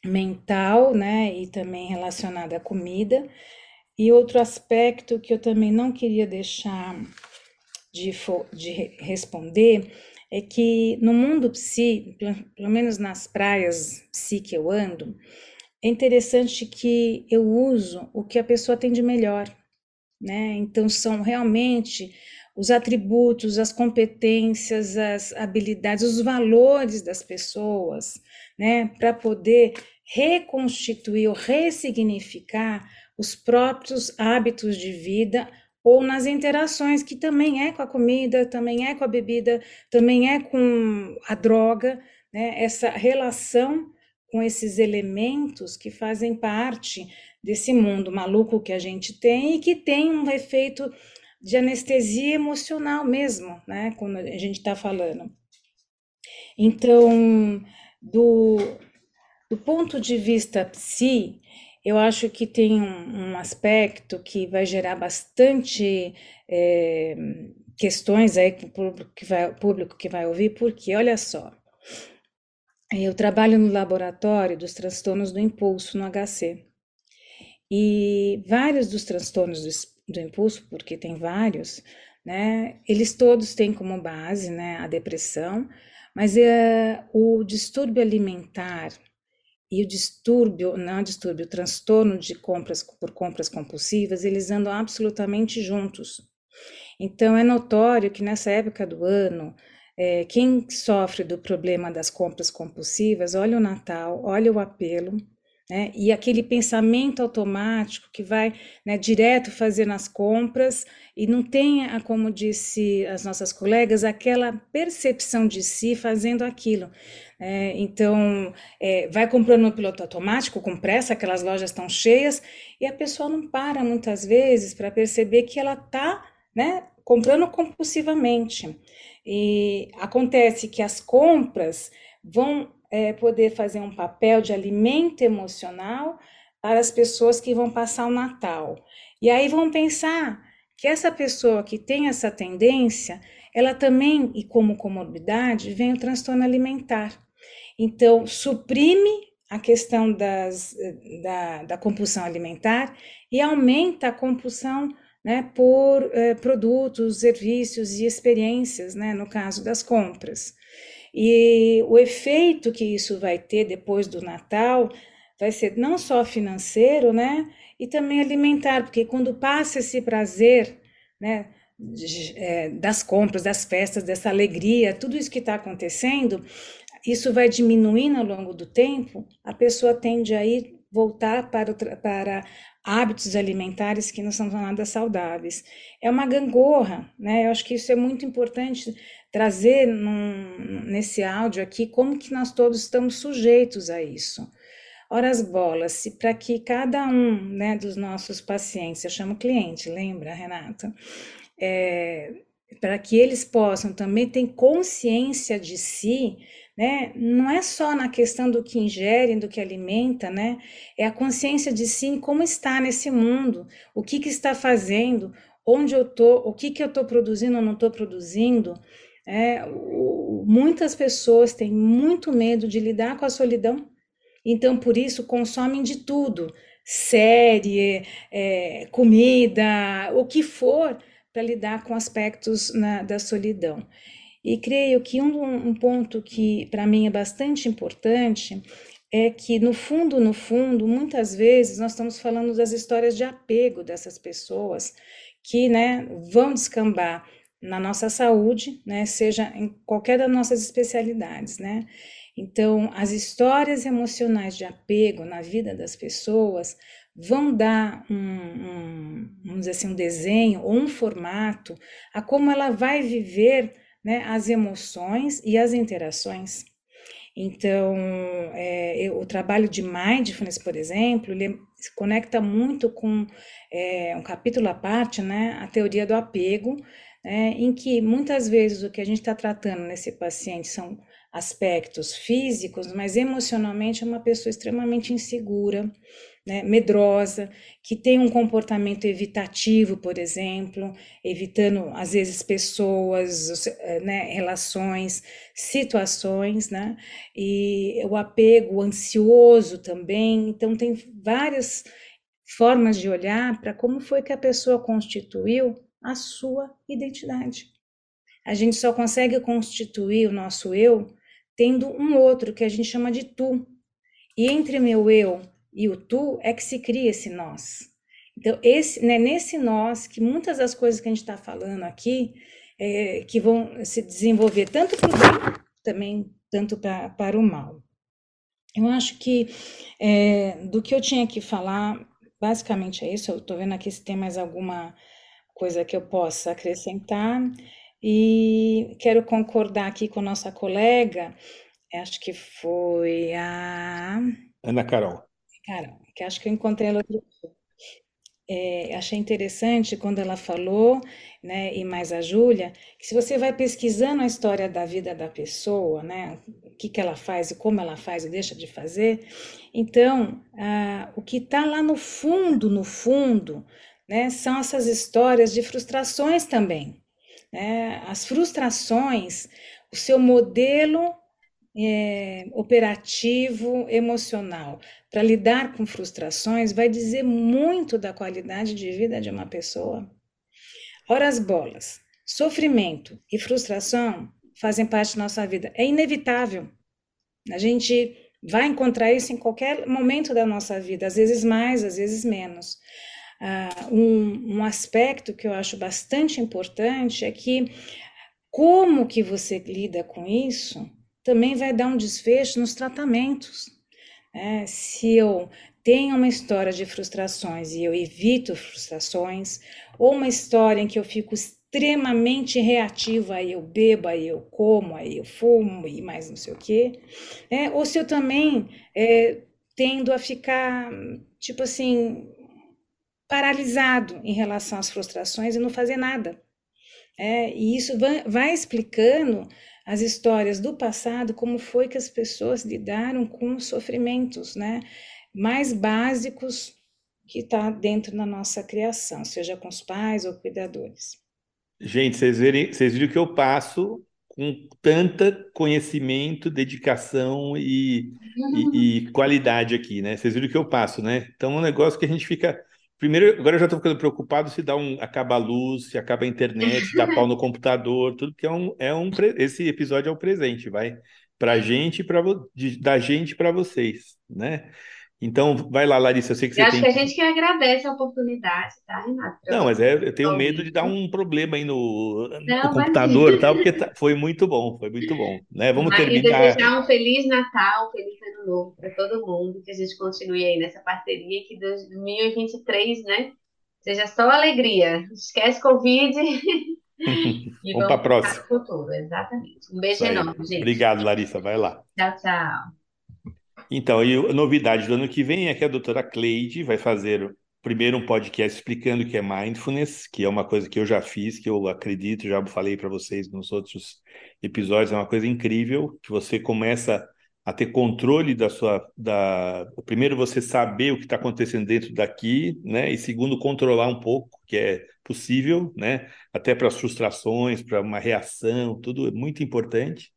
mental, né, e também relacionada à comida. E outro aspecto que eu também não queria deixar de, de responder é que no mundo psi, pelo menos nas praias psi que eu ando, é interessante que eu uso o que a pessoa tem de melhor, né? Então são realmente os atributos, as competências, as habilidades, os valores das pessoas, né, para poder reconstituir ou ressignificar os próprios hábitos de vida ou nas interações que também é com a comida, também é com a bebida, também é com a droga, né? Essa relação com esses elementos que fazem parte desse mundo maluco que a gente tem e que tem um efeito de anestesia emocional mesmo, né? Quando a gente está falando. Então, do, do ponto de vista psi, eu acho que tem um, um aspecto que vai gerar bastante é, questões aí para o público que, vai, público que vai ouvir, porque olha só, eu trabalho no laboratório dos transtornos do impulso no HC. E vários dos transtornos do, do impulso, porque tem vários, né, eles todos têm como base né, a depressão, mas é, o distúrbio alimentar e o distúrbio, não distúrbio, o transtorno de compras por compras compulsivas, eles andam absolutamente juntos. Então é notório que nessa época do ano, é, quem sofre do problema das compras compulsivas, olha o Natal, olha o apelo, né? E aquele pensamento automático que vai né, direto fazer nas compras e não tem, como disse as nossas colegas, aquela percepção de si fazendo aquilo. É, então, é, vai comprando no piloto automático, com pressa, aquelas lojas estão cheias, e a pessoa não para muitas vezes para perceber que ela está né, comprando compulsivamente. E acontece que as compras vão é, poder fazer um papel de alimento emocional para as pessoas que vão passar o Natal. E aí vão pensar que essa pessoa que tem essa tendência, ela também, e como comorbidade, vem o transtorno alimentar. Então, suprime a questão das, da, da compulsão alimentar e aumenta a compulsão né, por eh, produtos, serviços e experiências, né, no caso das compras. E o efeito que isso vai ter depois do Natal vai ser não só financeiro, né, e também alimentar, porque quando passa esse prazer, né, de, é, das compras, das festas, dessa alegria, tudo isso que está acontecendo, isso vai diminuindo ao longo do tempo, a pessoa tende a ir voltar para, para hábitos alimentares que não são nada saudáveis. É uma gangorra, né? Eu acho que isso é muito importante trazer num, nesse áudio aqui como que nós todos estamos sujeitos a isso. Ora as bolas, para que cada um né, dos nossos pacientes, eu chamo cliente, lembra, Renata? É, para que eles possam também ter consciência de si, né? Não é só na questão do que ingerem, do que alimenta, né? É a consciência de si como está nesse mundo, o que, que está fazendo, onde eu tô, o que, que eu estou produzindo ou não estou produzindo. É, muitas pessoas têm muito medo de lidar com a solidão, então por isso consomem de tudo, série, é, comida, o que for, para lidar com aspectos na, da solidão. E creio que um, um ponto que para mim é bastante importante é que, no fundo, no fundo, muitas vezes nós estamos falando das histórias de apego dessas pessoas que né, vão descambar na nossa saúde, né, seja em qualquer das nossas especialidades, né? Então, as histórias emocionais de apego na vida das pessoas vão dar um, um, vamos dizer assim, um desenho ou um formato a como ela vai viver né, as emoções e as interações. Então, é, o trabalho de mindfulness, por exemplo, ele se conecta muito com é, um capítulo à parte, né, a teoria do apego, né, em que muitas vezes o que a gente está tratando nesse paciente são aspectos físicos, mas emocionalmente é uma pessoa extremamente insegura, né, medrosa, que tem um comportamento evitativo, por exemplo, evitando às vezes pessoas, eh, né, relações, situações, né, e o apego ansioso também. Então tem várias formas de olhar para como foi que a pessoa constituiu a sua identidade. A gente só consegue constituir o nosso eu tendo um outro que a gente chama de tu. E entre meu eu e o tu é que se cria esse nós. Então, esse, né, nesse nós, que muitas das coisas que a gente está falando aqui, é, que vão se desenvolver tanto para o bem, também tanto pra, para o mal. Eu acho que é, do que eu tinha que falar, basicamente é isso. Eu estou vendo aqui se tem mais alguma coisa que eu possa acrescentar. E quero concordar aqui com nossa colega, acho que foi a. Ana Carol. Cara, que acho que eu encontrei ela é, achei interessante quando ela falou, né, e mais a Júlia, que se você vai pesquisando a história da vida da pessoa, né, o que, que ela faz e como ela faz e deixa de fazer, então, ah, o que está lá no fundo, no fundo, né, são essas histórias de frustrações também. Né? As frustrações, o seu modelo é, operativo emocional para lidar com frustrações vai dizer muito da qualidade de vida de uma pessoa. Ora, as bolas, sofrimento e frustração fazem parte da nossa vida. É inevitável. A gente vai encontrar isso em qualquer momento da nossa vida, às vezes mais, às vezes menos. Uh, um, um aspecto que eu acho bastante importante é que como que você lida com isso também vai dar um desfecho nos tratamentos. É, se eu tenho uma história de frustrações e eu evito frustrações, ou uma história em que eu fico extremamente reativa, aí eu bebo, aí eu como, aí eu fumo e mais não sei o quê, é, ou se eu também é, tendo a ficar, tipo assim, paralisado em relação às frustrações e não fazer nada. É, e isso vai, vai explicando as histórias do passado, como foi que as pessoas lidaram com os sofrimentos, né, mais básicos que está dentro da nossa criação, seja com os pais ou cuidadores. Gente, vocês, verem, vocês viram que eu passo com tanta conhecimento, dedicação e, e, e, qualidade aqui, né? Vocês viram que eu passo, né? Então, é um negócio que a gente fica Primeiro, agora eu já estou ficando preocupado se dá um, acaba a luz, se acaba a internet, se dá pau no computador, tudo que é um, é um esse episódio é um presente, vai para gente para da gente para vocês, né? Então, vai lá, Larissa, eu sei que você eu tem... acho que a gente que agradece a oportunidade, tá, Renato? Não, mas é, eu tenho medo de dar um problema aí no, no computador e tal, porque tá, foi muito bom, foi muito bom, né? Vamos mas terminar... desejar um Feliz Natal, um Feliz Ano Novo para todo mundo, que a gente continue aí nessa parceria, que 2023, né, seja só alegria. Esquece Covid... e vamos para a próxima. Futuro, exatamente. Um beijo enorme, gente. Obrigado, Larissa. Vai lá. Tchau, tchau. Então, e a novidade do ano que vem é que a doutora Cleide vai fazer primeiro um podcast explicando o que é mindfulness, que é uma coisa que eu já fiz, que eu acredito, já falei para vocês nos outros episódios, é uma coisa incrível, que você começa a ter controle da sua. Da... Primeiro, você saber o que está acontecendo dentro daqui, né? E segundo, controlar um pouco, que é possível, né? Até para as frustrações, para uma reação, tudo é muito importante.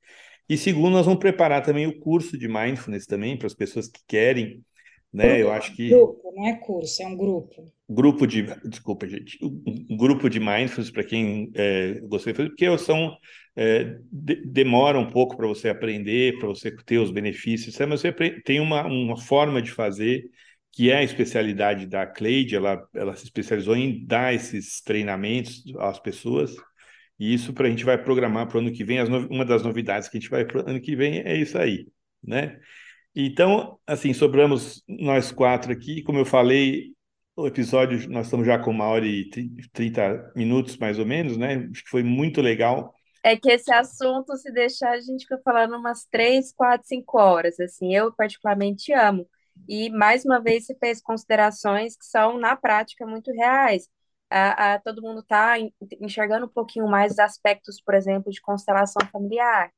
E segundo, nós vamos preparar também o curso de mindfulness também para as pessoas que querem né? Eu acho que. Grupo, não é curso, é um grupo. Grupo de. Desculpa, gente. Um grupo de mindfulness, para quem é, gostaria de fazer, porque são. É, de, demora um pouco para você aprender, para você ter os benefícios, mas você tem uma, uma forma de fazer que é a especialidade da Cleide, ela, ela se especializou em dar esses treinamentos às pessoas, e isso para a gente vai programar para o ano que vem, no, uma das novidades que a gente vai para o ano que vem é isso aí, né? Então, assim, sobramos nós quatro aqui. Como eu falei, o episódio, nós estamos já com uma hora e trinta minutos, mais ou menos, né? Acho que foi muito legal. É que esse assunto, se deixar, a gente fica falando umas três, quatro, cinco horas. Assim, eu particularmente amo. E, mais uma vez, se fez considerações que são, na prática, muito reais. A, a todo mundo está enxergando um pouquinho mais os aspectos, por exemplo, de constelação familiar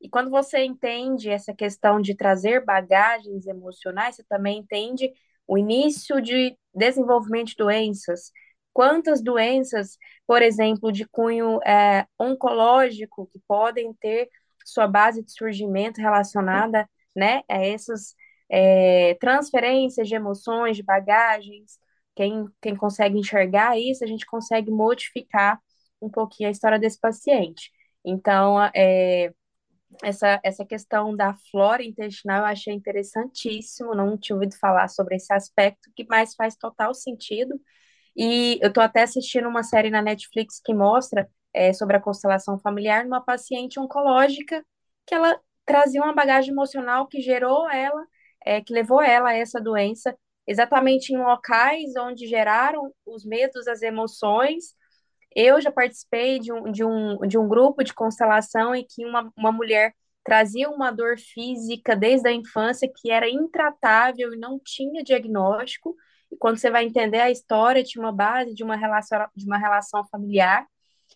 e quando você entende essa questão de trazer bagagens emocionais, você também entende o início de desenvolvimento de doenças. Quantas doenças, por exemplo, de cunho é, oncológico, que podem ter sua base de surgimento relacionada né, a essas é, transferências de emoções, de bagagens. Quem, quem consegue enxergar isso, a gente consegue modificar um pouquinho a história desse paciente. Então, é, essa, essa questão da flora intestinal eu achei interessantíssimo, não tinha ouvido falar sobre esse aspecto, que mais faz total sentido. E eu estou até assistindo uma série na Netflix que mostra é, sobre a constelação familiar numa paciente oncológica que ela trazia uma bagagem emocional que gerou ela, é, que levou ela a essa doença, exatamente em locais onde geraram os medos, as emoções, eu já participei de um, de um, de um grupo de constelação em que uma, uma mulher trazia uma dor física desde a infância que era intratável e não tinha diagnóstico. E quando você vai entender a história, tinha uma base de uma relação, de uma relação familiar.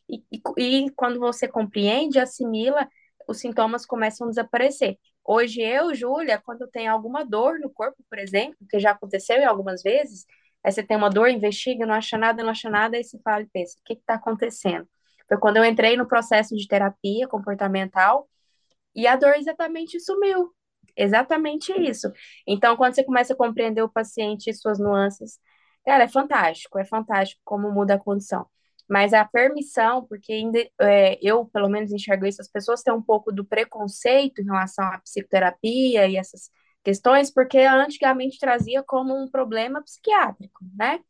E, e, e quando você compreende, assimila, os sintomas começam a desaparecer. Hoje eu, Júlia, quando tenho alguma dor no corpo, por exemplo, que já aconteceu em algumas vezes, Aí você tem uma dor, investiga, não acha nada, não acha nada, aí você fala e pensa, o que está acontecendo? Foi quando eu entrei no processo de terapia comportamental e a dor exatamente sumiu. Exatamente isso. Então, quando você começa a compreender o paciente e suas nuances, cara, é fantástico, é fantástico como muda a condição. Mas a permissão, porque ainda, é, eu, pelo menos, enxergo isso, as pessoas têm um pouco do preconceito em relação à psicoterapia e essas questões, porque antigamente trazia como um problema psiquiátrico, né?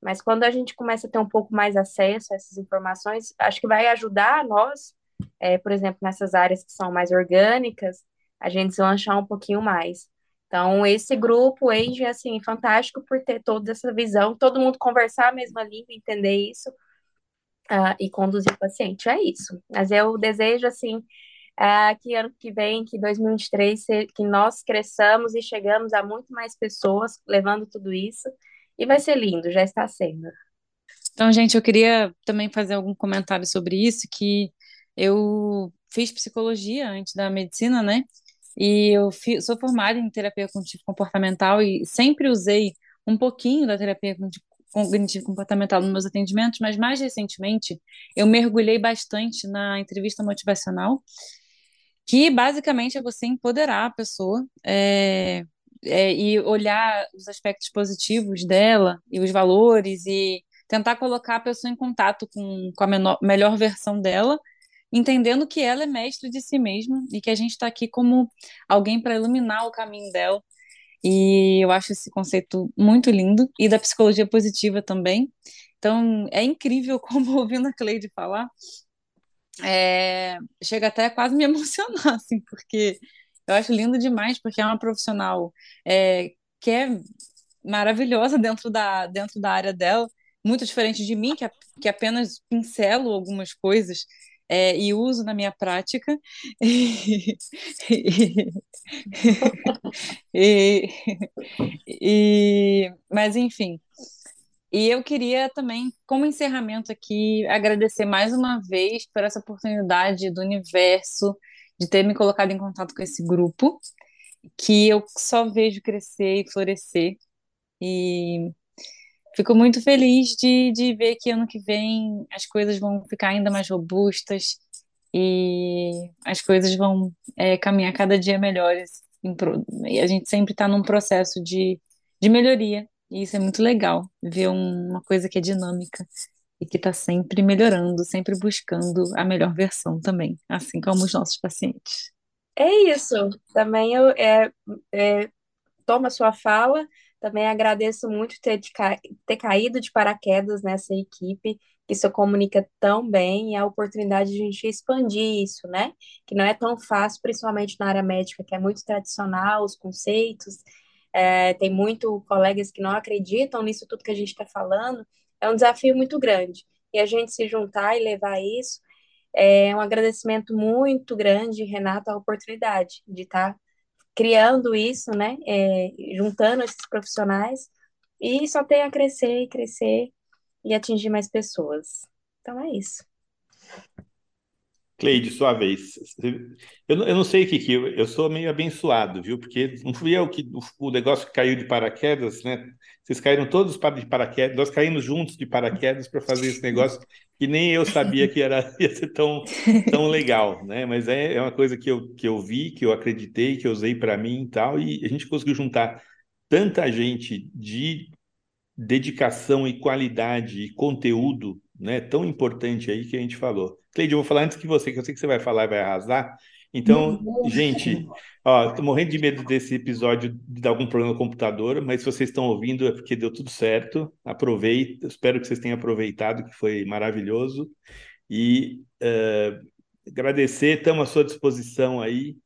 Mas quando a gente começa a ter um pouco mais acesso a essas informações, acho que vai ajudar nós, é, por exemplo, nessas áreas que são mais orgânicas, a gente deslanchar um pouquinho mais. Então, esse grupo, Age, é, assim, fantástico por ter toda essa visão, todo mundo conversar a mesma língua, entender isso uh, e conduzir o paciente. É isso. Mas eu desejo, assim, é, que ano que vem, que 2023, que nós cresçamos e chegamos a muito mais pessoas levando tudo isso. E vai ser lindo, já está sendo. Então, gente, eu queria também fazer algum comentário sobre isso, que eu fiz psicologia antes da medicina, né? E eu sou formada em terapia cognitivo comportamental e sempre usei um pouquinho da terapia cognitivo comportamental nos meus atendimentos, mas mais recentemente eu mergulhei bastante na entrevista motivacional que basicamente é você empoderar a pessoa é, é, e olhar os aspectos positivos dela e os valores e tentar colocar a pessoa em contato com, com a menor, melhor versão dela, entendendo que ela é mestre de si mesma e que a gente está aqui como alguém para iluminar o caminho dela. E eu acho esse conceito muito lindo, e da psicologia positiva também. Então, é incrível como ouvindo a Cleide falar, é, chega até quase me emocionar, assim, porque eu acho lindo demais, porque é uma profissional é, que é maravilhosa dentro da, dentro da área dela, muito diferente de mim, que, que apenas pincelo algumas coisas, é, e uso na minha prática. e, e, mas, enfim. E eu queria também, como encerramento aqui, agradecer mais uma vez por essa oportunidade do universo de ter me colocado em contato com esse grupo, que eu só vejo crescer e florescer. E Fico muito feliz de, de ver que ano que vem as coisas vão ficar ainda mais robustas e as coisas vão é, caminhar cada dia melhores. E a gente sempre está num processo de, de melhoria. E isso é muito legal, ver um, uma coisa que é dinâmica e que está sempre melhorando, sempre buscando a melhor versão também, assim como os nossos pacientes. É isso. Também eu é, é, tomo a sua fala também agradeço muito ter, ter caído de paraquedas nessa equipe, que se comunica tão bem, e a oportunidade de a gente expandir isso, né? Que não é tão fácil, principalmente na área médica, que é muito tradicional, os conceitos, é, tem muito colegas que não acreditam nisso tudo que a gente está falando, é um desafio muito grande. E a gente se juntar e levar isso é um agradecimento muito grande, Renata, a oportunidade de estar tá criando isso, né? É, juntando esses profissionais e só tem a crescer e crescer e atingir mais pessoas. Então é isso. Cleide, sua vez. Eu, eu não sei que eu, eu sou meio abençoado, viu? Porque não fui eu que o, o negócio que caiu de paraquedas, né? Vocês caíram todos de paraquedas, nós caímos juntos de paraquedas para fazer esse negócio que nem eu sabia que era ia ser tão, tão legal, né? Mas é, é uma coisa que eu, que eu vi, que eu acreditei, que eu usei para mim e tal, e a gente conseguiu juntar tanta gente de dedicação e qualidade e conteúdo, né? Tão importante aí que a gente falou. Cleide, eu vou falar antes que você, que eu sei que você vai falar e vai arrasar. Então, gente, ó, tô morrendo de medo desse episódio de dar algum problema no computador, mas se vocês estão ouvindo é porque deu tudo certo. Aproveita, espero que vocês tenham aproveitado, que foi maravilhoso. E uh, agradecer, estamos à sua disposição aí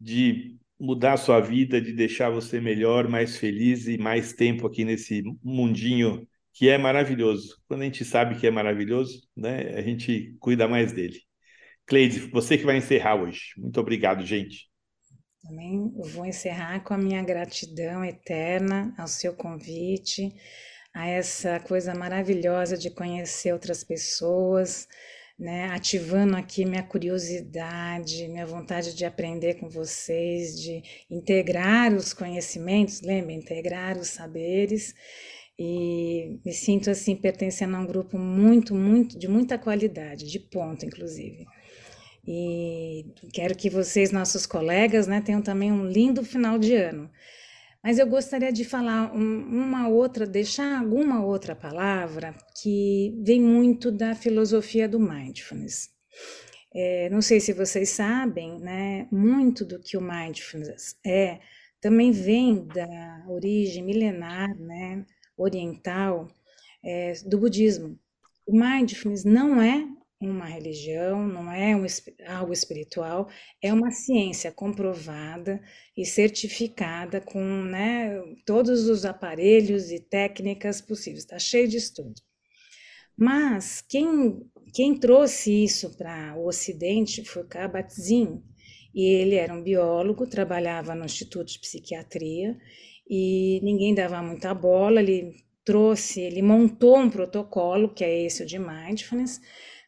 de mudar a sua vida, de deixar você melhor, mais feliz e mais tempo aqui nesse mundinho que é maravilhoso. Quando a gente sabe que é maravilhoso, né, a gente cuida mais dele. Cleide, você que vai encerrar hoje. Muito obrigado, gente. Também vou encerrar com a minha gratidão eterna ao seu convite, a essa coisa maravilhosa de conhecer outras pessoas, né, ativando aqui minha curiosidade, minha vontade de aprender com vocês, de integrar os conhecimentos, lembra, integrar os saberes, e me sinto assim pertencendo a um grupo muito, muito de muita qualidade, de ponto, inclusive. E quero que vocês, nossos colegas, né, tenham também um lindo final de ano. Mas eu gostaria de falar um, uma outra, deixar alguma outra palavra que vem muito da filosofia do mindfulness. É, não sei se vocês sabem, né, muito do que o mindfulness é também vem da origem milenar, né, oriental, é, do budismo. O mindfulness não é uma religião, não é um, algo espiritual, é uma ciência comprovada e certificada com né, todos os aparelhos e técnicas possíveis, está cheio de estudo. Mas quem, quem trouxe isso para o Ocidente foi Kabat-Zinn, e ele era um biólogo, trabalhava no Instituto de Psiquiatria, e ninguém dava muita bola, ele trouxe, ele montou um protocolo, que é esse o de Mindfulness,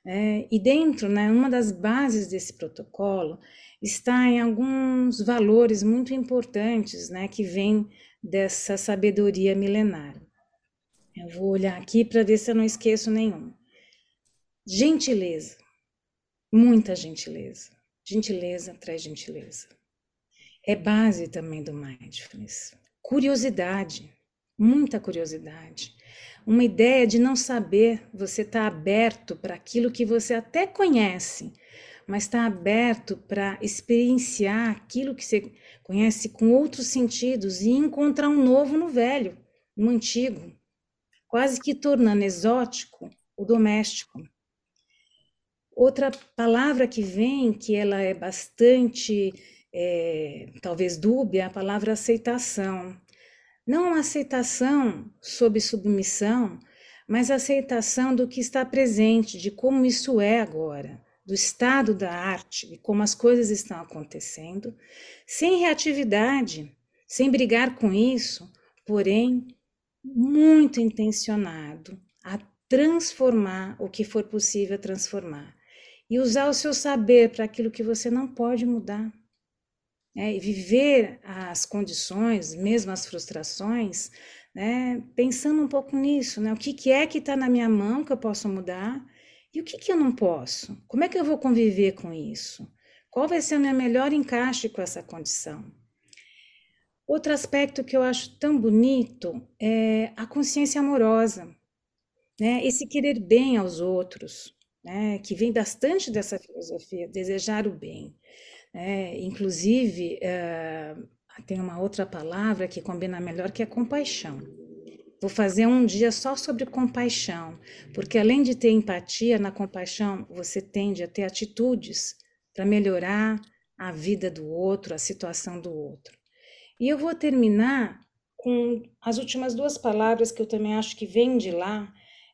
é, e dentro, né, uma das bases desse protocolo está em alguns valores muito importantes, né, que vêm dessa sabedoria milenar. Eu vou olhar aqui para ver se eu não esqueço nenhum. Gentileza, muita gentileza. Gentileza traz gentileza. É base também do mindfulness. Curiosidade, muita curiosidade uma ideia de não saber, você está aberto para aquilo que você até conhece, mas está aberto para experienciar aquilo que você conhece com outros sentidos e encontrar um novo no velho, no antigo, quase que tornando exótico o doméstico. Outra palavra que vem, que ela é bastante, é, talvez dúbia, é a palavra aceitação. Não aceitação sob submissão, mas aceitação do que está presente, de como isso é agora, do estado da arte e como as coisas estão acontecendo, sem reatividade, sem brigar com isso, porém muito intencionado a transformar o que for possível transformar e usar o seu saber para aquilo que você não pode mudar. É, e viver as condições, mesmo as frustrações, né, pensando um pouco nisso, né, o que, que é que está na minha mão que eu posso mudar e o que, que eu não posso? Como é que eu vou conviver com isso? Qual vai ser o meu melhor encaixe com essa condição? Outro aspecto que eu acho tão bonito é a consciência amorosa, né? esse querer bem aos outros, né? que vem bastante dessa filosofia, desejar o bem. Né? Inclusive, uh, tem uma outra palavra que combina melhor, que é compaixão. Vou fazer um dia só sobre compaixão, porque além de ter empatia, na compaixão você tende a ter atitudes para melhorar a vida do outro, a situação do outro. E eu vou terminar com as últimas duas palavras que eu também acho que vêm de lá.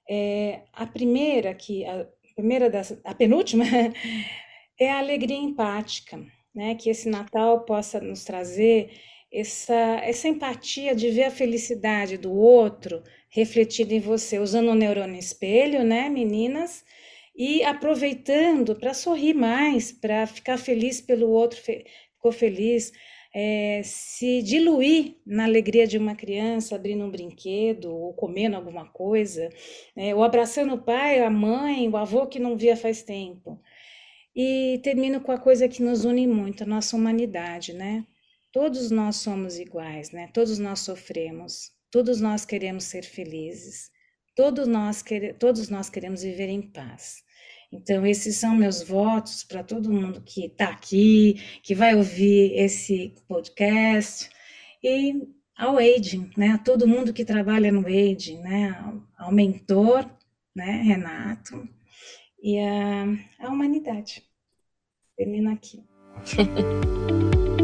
É, a primeira, que a primeira das, a penúltima, é a alegria empática, né? Que esse Natal possa nos trazer essa, essa empatia de ver a felicidade do outro refletida em você, usando o neurônio espelho, né, meninas? E aproveitando para sorrir mais, para ficar feliz pelo outro, ficou feliz, é, se diluir na alegria de uma criança abrindo um brinquedo ou comendo alguma coisa, né, ou abraçando o pai, a mãe, o avô que não via faz tempo. E termino com a coisa que nos une muito, a nossa humanidade, né? Todos nós somos iguais, né? Todos nós sofremos, todos nós queremos ser felizes, todos nós, quer, todos nós queremos viver em paz. Então, esses são meus votos para todo mundo que está aqui, que vai ouvir esse podcast, e ao Aging, né? A todo mundo que trabalha no Aging, né? Ao mentor, né? Renato, e a, a humanidade. Termino aqui.